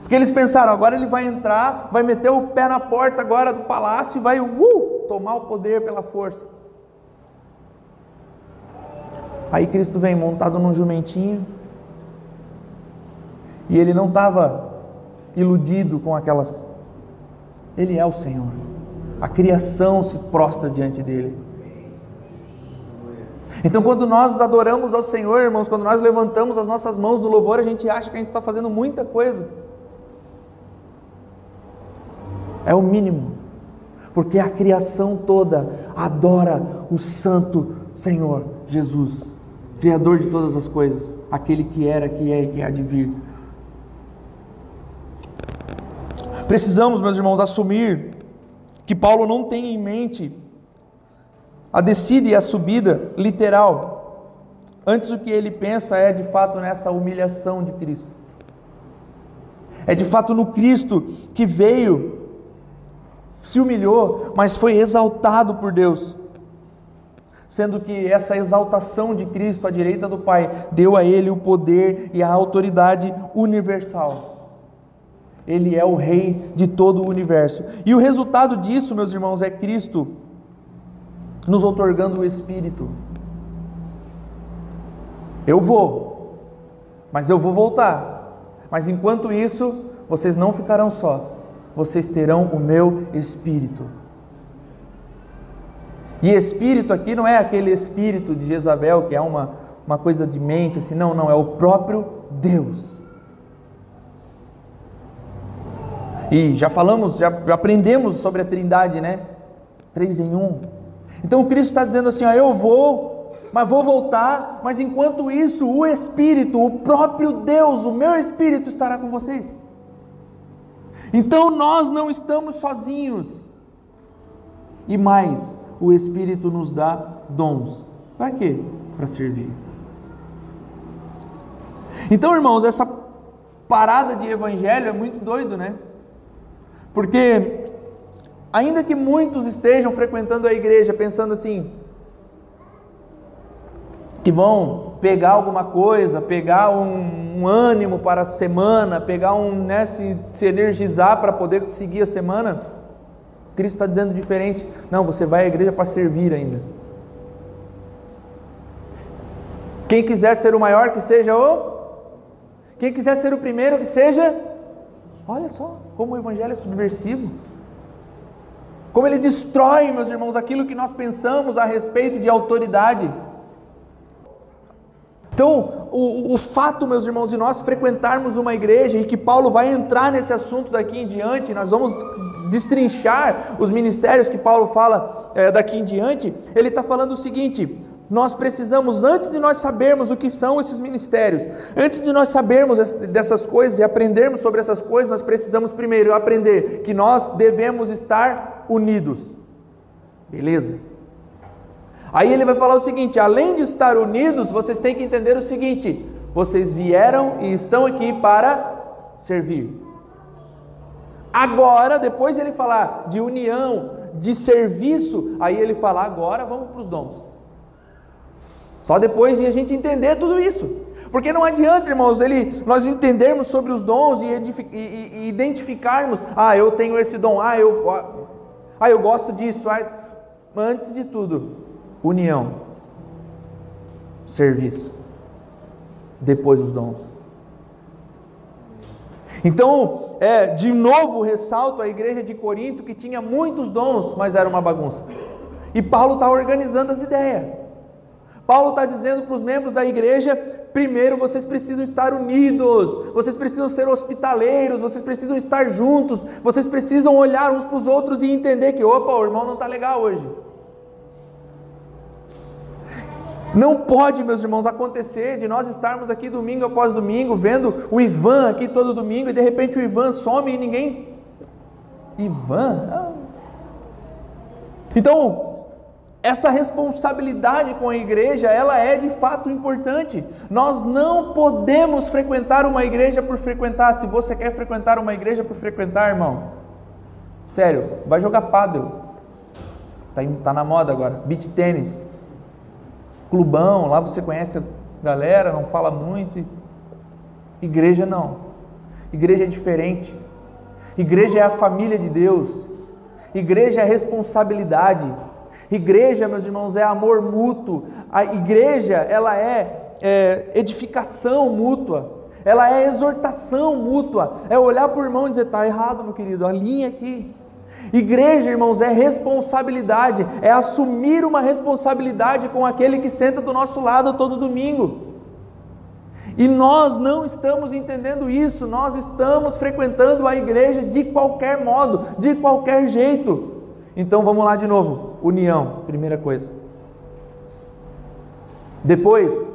Porque eles pensaram, agora ele vai entrar, vai meter o pé na porta agora do palácio e vai uh, tomar o poder pela força. Aí Cristo vem montado num jumentinho, e ele não estava iludido com aquelas. Ele é o Senhor. A criação se prostra diante dele. Então, quando nós adoramos ao Senhor, irmãos, quando nós levantamos as nossas mãos no louvor, a gente acha que a gente está fazendo muita coisa. É o mínimo, porque a criação toda adora o Santo Senhor Jesus, Criador de todas as coisas, aquele que era, que é e que há de vir. Precisamos, meus irmãos, assumir que Paulo não tem em mente a descida e a subida literal. Antes o que ele pensa é de fato nessa humilhação de Cristo. É de fato no Cristo que veio, se humilhou, mas foi exaltado por Deus. Sendo que essa exaltação de Cristo à direita do Pai deu a ele o poder e a autoridade universal. Ele é o Rei de todo o universo. E o resultado disso, meus irmãos, é Cristo nos otorgando o Espírito. Eu vou, mas eu vou voltar. Mas enquanto isso, vocês não ficarão só, vocês terão o meu Espírito. E Espírito aqui não é aquele Espírito de Jezabel, que é uma, uma coisa de mente, assim, não, não, é o próprio Deus. E já falamos, já, aprendemos sobre a Trindade, né? Três em um. Então Cristo está dizendo assim: ó, eu vou, mas vou voltar, mas enquanto isso, o Espírito, o próprio Deus, o meu Espírito estará com vocês. Então nós não estamos sozinhos. E mais, o Espírito nos dá dons. Para quê? Para servir. Então, irmãos, essa parada de evangelho é muito doido, né? Porque, ainda que muitos estejam frequentando a igreja pensando assim, que vão pegar alguma coisa, pegar um, um ânimo para a semana, pegar um, né, se, se energizar para poder seguir a semana, Cristo está dizendo diferente. Não, você vai à igreja para servir ainda. Quem quiser ser o maior, que seja o. Quem quiser ser o primeiro, que seja. Olha só como o Evangelho é subversivo. Como ele destrói, meus irmãos, aquilo que nós pensamos a respeito de autoridade. Então, o, o, fato, meus irmãos, de nós frequentarmos uma igreja e que Paulo vai entrar nesse assunto daqui em diante, nós vamos destrinchar os ministérios que Paulo fala é, daqui em diante, ele está falando o seguinte: nós precisamos, antes de nós sabermos o que são esses ministérios, antes de nós sabermos dessas coisas e aprendermos sobre essas coisas, nós precisamos primeiro aprender que nós devemos estar unidos. Beleza? Aí ele vai falar o seguinte: além de estar unidos, vocês têm que entender o seguinte: vocês vieram e estão aqui para servir. Agora, depois ele falar de união, de serviço, aí ele fala: agora vamos para os dons. Só depois de a gente entender tudo isso. Porque não adianta, irmãos, ele, nós entendermos sobre os dons e, e, e identificarmos, ah, eu tenho esse dom, ah, eu, ah, eu gosto disso. Ah, antes de tudo, união, serviço, depois os dons. Então, é, de novo ressalto a igreja de Corinto que tinha muitos dons, mas era uma bagunça. E Paulo está organizando as ideias. Paulo está dizendo para os membros da igreja: primeiro vocês precisam estar unidos, vocês precisam ser hospitaleiros, vocês precisam estar juntos, vocês precisam olhar uns para os outros e entender que, opa, o irmão não está legal hoje. Não pode, meus irmãos, acontecer de nós estarmos aqui domingo após domingo, vendo o Ivan aqui todo domingo, e de repente o Ivan some e ninguém. Ivan? Ah. Então, essa responsabilidade com a igreja, ela é de fato importante. Nós não podemos frequentar uma igreja por frequentar. Se você quer frequentar uma igreja por frequentar, irmão, sério, vai jogar pádel. Tá, tá na moda agora. Beach tênis. Clubão, lá você conhece a galera, não fala muito. Igreja não. Igreja é diferente. Igreja é a família de Deus. Igreja é responsabilidade. Igreja, meus irmãos, é amor mútuo. A igreja, ela é, é edificação mútua. Ela é exortação mútua. É olhar para o irmão e dizer: está errado, meu querido, alinha aqui. Igreja, irmãos, é responsabilidade, é assumir uma responsabilidade com aquele que senta do nosso lado todo domingo. E nós não estamos entendendo isso, nós estamos frequentando a igreja de qualquer modo, de qualquer jeito. Então vamos lá de novo. União, primeira coisa. Depois,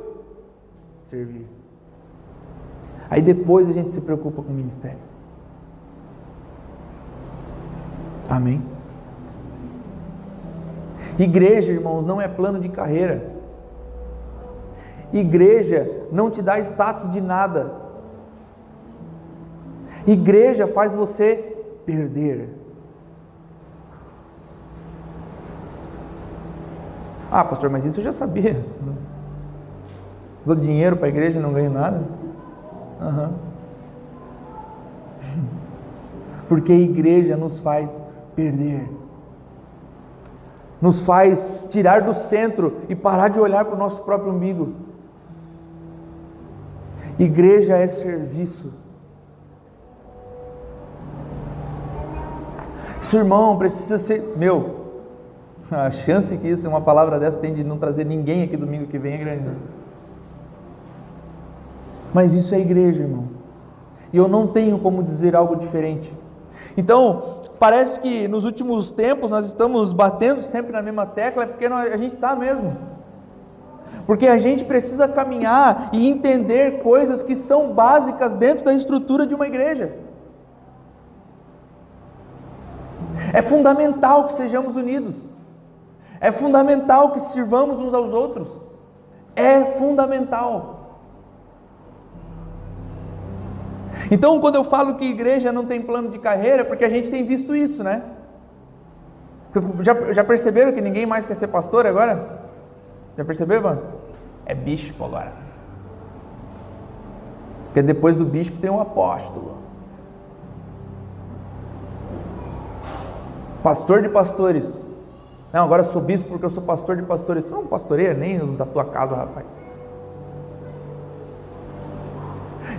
servir. Aí depois a gente se preocupa com o ministério. Amém? Igreja, irmãos, não é plano de carreira. Igreja não te dá status de nada. Igreja faz você perder. Ah, pastor, mas isso eu já sabia. Dou dinheiro para a igreja e não ganho nada? Uhum. Porque a igreja nos faz perder, nos faz tirar do centro e parar de olhar para o nosso próprio umbigo. Igreja é serviço. Seu irmão precisa ser meu. A chance que isso, uma palavra dessa tem de não trazer ninguém aqui domingo que vem é grande. Mas isso é igreja, irmão. E eu não tenho como dizer algo diferente. Então, parece que nos últimos tempos nós estamos batendo sempre na mesma tecla, é porque a gente está mesmo. Porque a gente precisa caminhar e entender coisas que são básicas dentro da estrutura de uma igreja. É fundamental que sejamos unidos. É fundamental que sirvamos uns aos outros. É fundamental. Então, quando eu falo que igreja não tem plano de carreira, é porque a gente tem visto isso, né? Já, já perceberam que ninguém mais quer ser pastor agora? Já percebeu, mano? É bispo agora. Porque depois do bispo tem um apóstolo. Pastor de pastores. Não, agora eu sou bispo porque eu sou pastor de pastores. Tu não pastoreia nem os da tua casa, rapaz.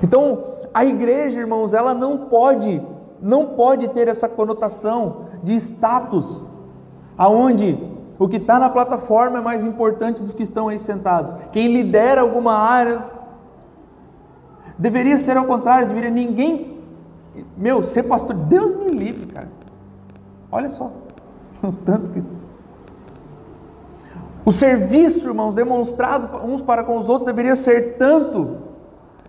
Então, a igreja, irmãos, ela não pode, não pode ter essa conotação de status, aonde o que está na plataforma é mais importante dos que estão aí sentados. Quem lidera alguma área deveria ser ao contrário, deveria ninguém, meu, ser pastor, Deus me livre, cara. Olha só, o tanto que o serviço, irmãos, demonstrado uns para com os outros deveria ser tanto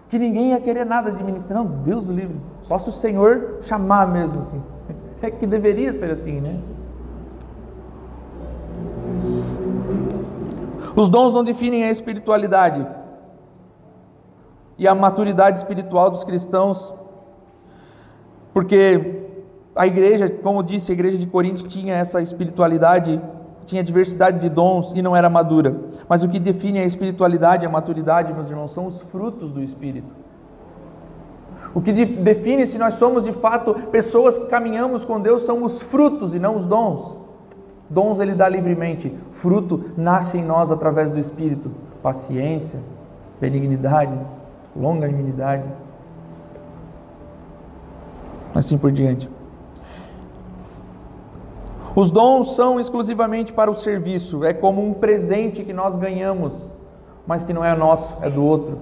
que ninguém ia querer nada de ministrar. Não, Deus o livre. Só se o Senhor chamar mesmo assim. É que deveria ser assim, né? Os dons não definem a espiritualidade e a maturidade espiritual dos cristãos, porque a igreja, como disse, a igreja de Corinto tinha essa espiritualidade tinha diversidade de dons e não era madura. Mas o que define a espiritualidade a maturidade, meus irmãos, são os frutos do Espírito. O que define se nós somos de fato pessoas que caminhamos com Deus são os frutos e não os dons. Dons ele dá livremente, fruto nasce em nós através do Espírito. Paciência, benignidade, longanimidade, assim por diante. Os dons são exclusivamente para o serviço, é como um presente que nós ganhamos, mas que não é nosso, é do outro.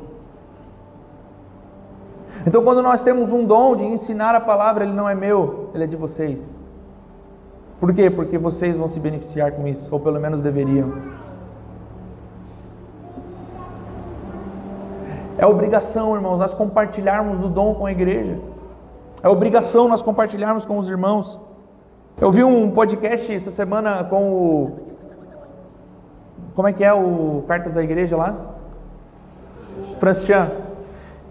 Então, quando nós temos um dom de ensinar a palavra, ele não é meu, ele é de vocês. Por quê? Porque vocês vão se beneficiar com isso, ou pelo menos deveriam. É obrigação, irmãos, nós compartilharmos do dom com a igreja. É obrigação nós compartilharmos com os irmãos. Eu vi um podcast essa semana com o. Como é que é o Cartas da Igreja lá? Francian.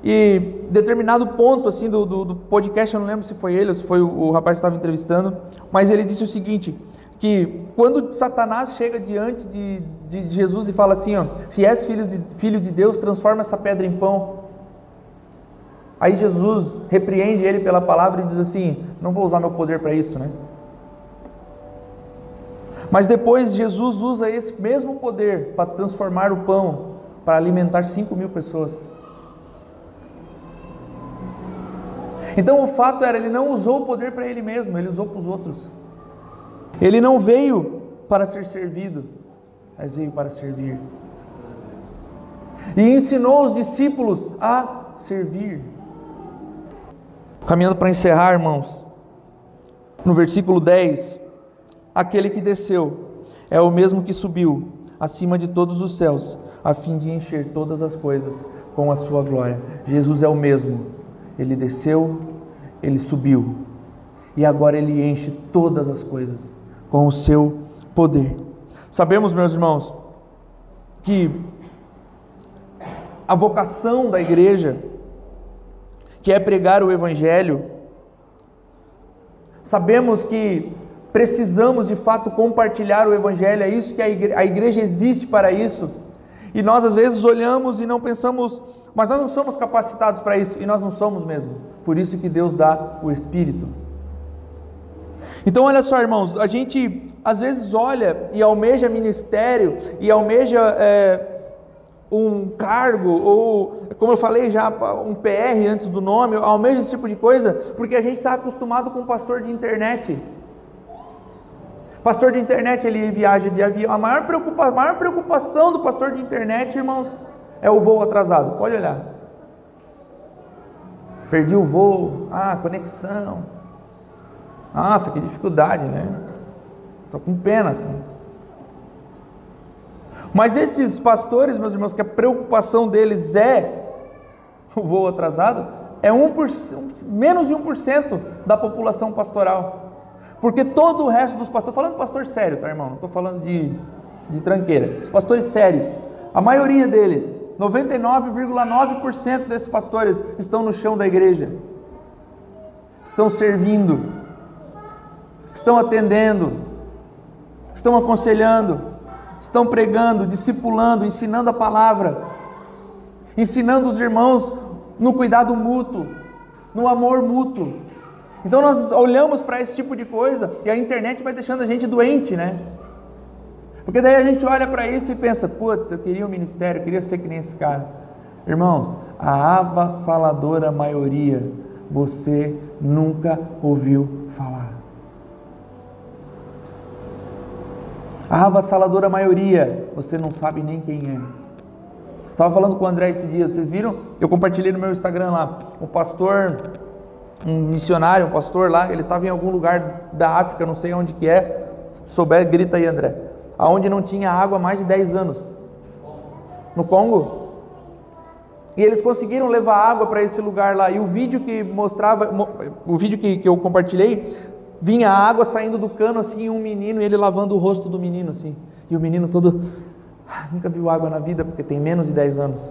E determinado ponto assim do, do, do, podcast, eu não lembro se foi ele ou se foi o, o rapaz que estava entrevistando, mas ele disse o seguinte: que quando Satanás chega diante de, de Jesus e fala assim, ó, se és filho de, filho de Deus, transforma essa pedra em pão. Aí Jesus repreende ele pela palavra e diz assim: não vou usar meu poder para isso, né? Mas depois Jesus usa esse mesmo poder para transformar o pão, para alimentar 5 mil pessoas. Então o fato era, ele não usou o poder para ele mesmo, ele usou para os outros. Ele não veio para ser servido, mas veio para servir. E ensinou os discípulos a servir. Caminhando para encerrar, irmãos, no versículo 10: Aquele que desceu é o mesmo que subiu acima de todos os céus, a fim de encher todas as coisas com a sua glória. Jesus é o mesmo ele desceu, ele subiu, e agora ele enche todas as coisas com o seu poder. Sabemos, meus irmãos, que a vocação da igreja, que é pregar o Evangelho, sabemos que precisamos de fato compartilhar o Evangelho, é isso que a igreja, a igreja existe para isso, e nós às vezes olhamos e não pensamos mas nós não somos capacitados para isso e nós não somos mesmo. Por isso que Deus dá o Espírito. Então, olha só, irmãos, a gente às vezes olha e almeja ministério e almeja é, um cargo, ou como eu falei já, um PR antes do nome, almeja esse tipo de coisa, porque a gente está acostumado com pastor de internet. Pastor de internet, ele viaja de avião. A maior, preocupa, a maior preocupação do pastor de internet, irmãos, é o voo atrasado, pode olhar. Perdi o voo, ah, conexão. Nossa, que dificuldade, né? Estou com pena assim. Mas esses pastores, meus irmãos, que a preocupação deles é o voo atrasado, é um por, menos de 1% da população pastoral. Porque todo o resto dos pastores, falando pastor sério, tá irmão? Não estou falando de, de tranqueira. Os pastores sérios, a maioria deles 99,9% desses pastores estão no chão da igreja, estão servindo, estão atendendo, estão aconselhando, estão pregando, discipulando, ensinando a palavra, ensinando os irmãos no cuidado mútuo, no amor mútuo. Então nós olhamos para esse tipo de coisa e a internet vai deixando a gente doente, né? Porque daí a gente olha para isso e pensa, putz, eu queria um ministério, eu queria ser que nem esse cara. Irmãos, a avassaladora maioria você nunca ouviu falar. A avassaladora maioria você não sabe nem quem é. Estava falando com o André esses dias, vocês viram? Eu compartilhei no meu Instagram lá. O pastor, um missionário, um pastor lá, ele estava em algum lugar da África, não sei onde que é. Se souber, grita aí, André aonde não tinha água há mais de 10 anos. No Congo. E eles conseguiram levar água para esse lugar lá. E o vídeo que mostrava, o vídeo que, que eu compartilhei, vinha água saindo do cano assim, um menino, e ele lavando o rosto do menino assim. E o menino todo, ah, nunca viu água na vida porque tem menos de 10 anos.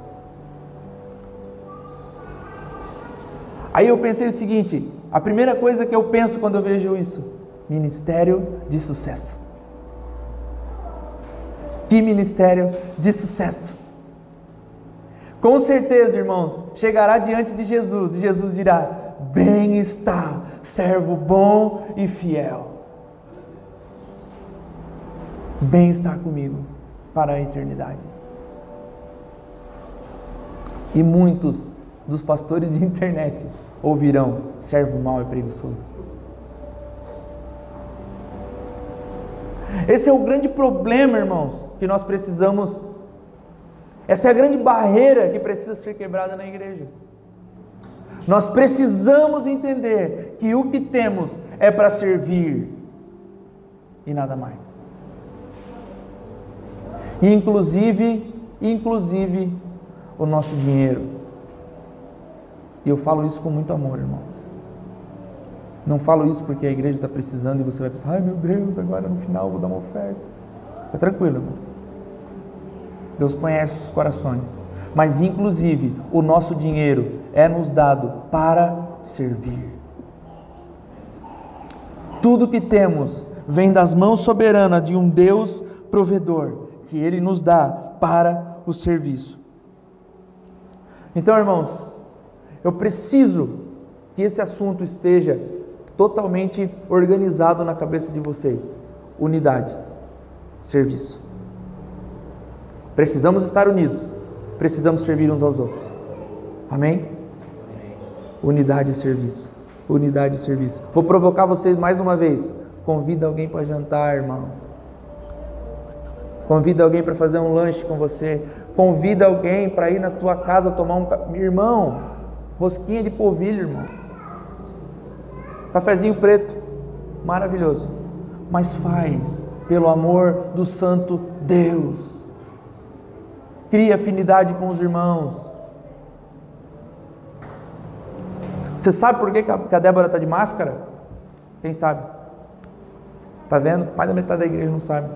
Aí eu pensei o seguinte: a primeira coisa que eu penso quando eu vejo isso, ministério de sucesso. Que ministério de sucesso! Com certeza, irmãos, chegará diante de Jesus e Jesus dirá: Bem está, servo bom e fiel. Bem estar comigo para a eternidade. E muitos dos pastores de internet ouvirão: servo mau e preguiçoso. Esse é o grande problema, irmãos, que nós precisamos. Essa é a grande barreira que precisa ser quebrada na igreja. Nós precisamos entender que o que temos é para servir e nada mais. Inclusive, inclusive o nosso dinheiro. E eu falo isso com muito amor, irmãos. Não falo isso porque a igreja está precisando e você vai pensar, ai meu Deus, agora no final vou dar uma oferta. Fica tranquilo, irmão. Deus conhece os corações. Mas, inclusive, o nosso dinheiro é nos dado para servir. Tudo que temos vem das mãos soberanas de um Deus provedor, que Ele nos dá para o serviço. Então, irmãos, eu preciso que esse assunto esteja totalmente organizado na cabeça de vocês. Unidade, serviço. Precisamos estar unidos, precisamos servir uns aos outros. Amém? Unidade e serviço. Unidade e serviço. Vou provocar vocês mais uma vez. Convida alguém para jantar, irmão. Convida alguém para fazer um lanche com você. Convida alguém para ir na tua casa tomar um. Irmão, Rosquinha de polvilho, irmão. Cafezinho preto. Maravilhoso. Mas faz pelo amor do Santo Deus. Cria afinidade com os irmãos. Você sabe por que a Débora está de máscara? Quem sabe? Está vendo? Mais da metade da igreja não sabe.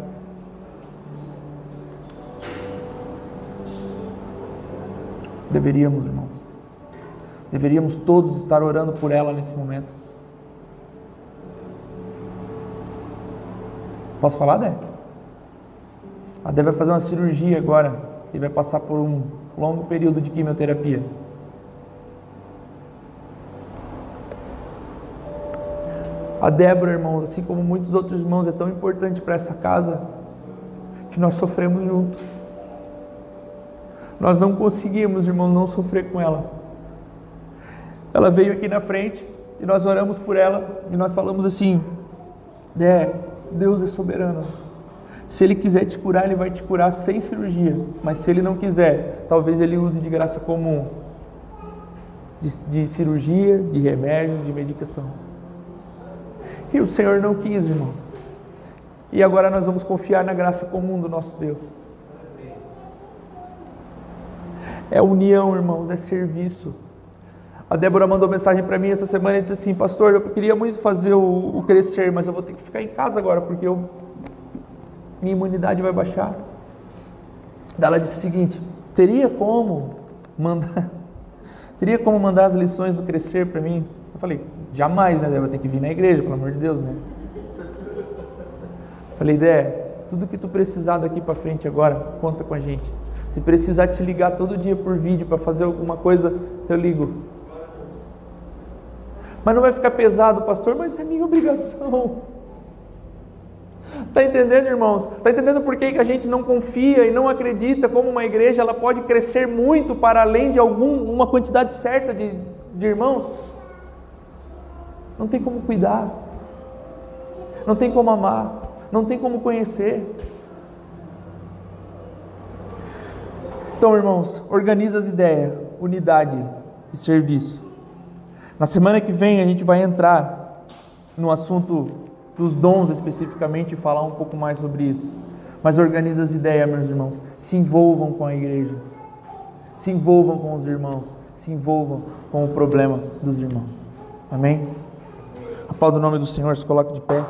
Deveríamos, irmãos. Deveríamos todos estar orando por ela nesse momento. Posso falar, Dé? A Dé vai fazer uma cirurgia agora e vai passar por um longo período de quimioterapia. A Débora, irmãos, assim como muitos outros irmãos, é tão importante para essa casa que nós sofremos junto. Nós não conseguimos, irmãos, não sofrer com ela. Ela veio aqui na frente e nós oramos por ela e nós falamos assim: é, Deus é soberano. Se Ele quiser te curar, Ele vai te curar sem cirurgia. Mas se Ele não quiser, talvez Ele use de graça comum de, de cirurgia, de remédio, de medicação. E o Senhor não quis, irmãos. E agora nós vamos confiar na graça comum do nosso Deus. É união, irmãos, é serviço. A Débora mandou mensagem para mim essa semana e disse assim: Pastor, eu queria muito fazer o, o, crescer, mas eu vou ter que ficar em casa agora porque eu, minha imunidade vai baixar. Ela disse o seguinte: Teria como mandar, teria como mandar as lições do crescer para mim? Eu falei: Jamais, né, Débora? Tem que vir na igreja, pelo amor de Deus, né? Falei: Dé, tudo que tu precisar daqui para frente agora, conta com a gente. Se precisar te ligar todo dia por vídeo para fazer alguma coisa, eu ligo. Mas não vai ficar pesado, pastor, mas é minha obrigação. Está entendendo, irmãos? Está entendendo por que a gente não confia e não acredita como uma igreja ela pode crescer muito para além de uma quantidade certa de, de irmãos? Não tem como cuidar, não tem como amar, não tem como conhecer. Então, irmãos, organiza as ideias, unidade e serviço. Na semana que vem a gente vai entrar no assunto dos dons especificamente e falar um pouco mais sobre isso. Mas organiza as ideias, meus irmãos. Se envolvam com a igreja. Se envolvam com os irmãos. Se envolvam com o problema dos irmãos. Amém? A pau do nome do Senhor, se coloque de pé.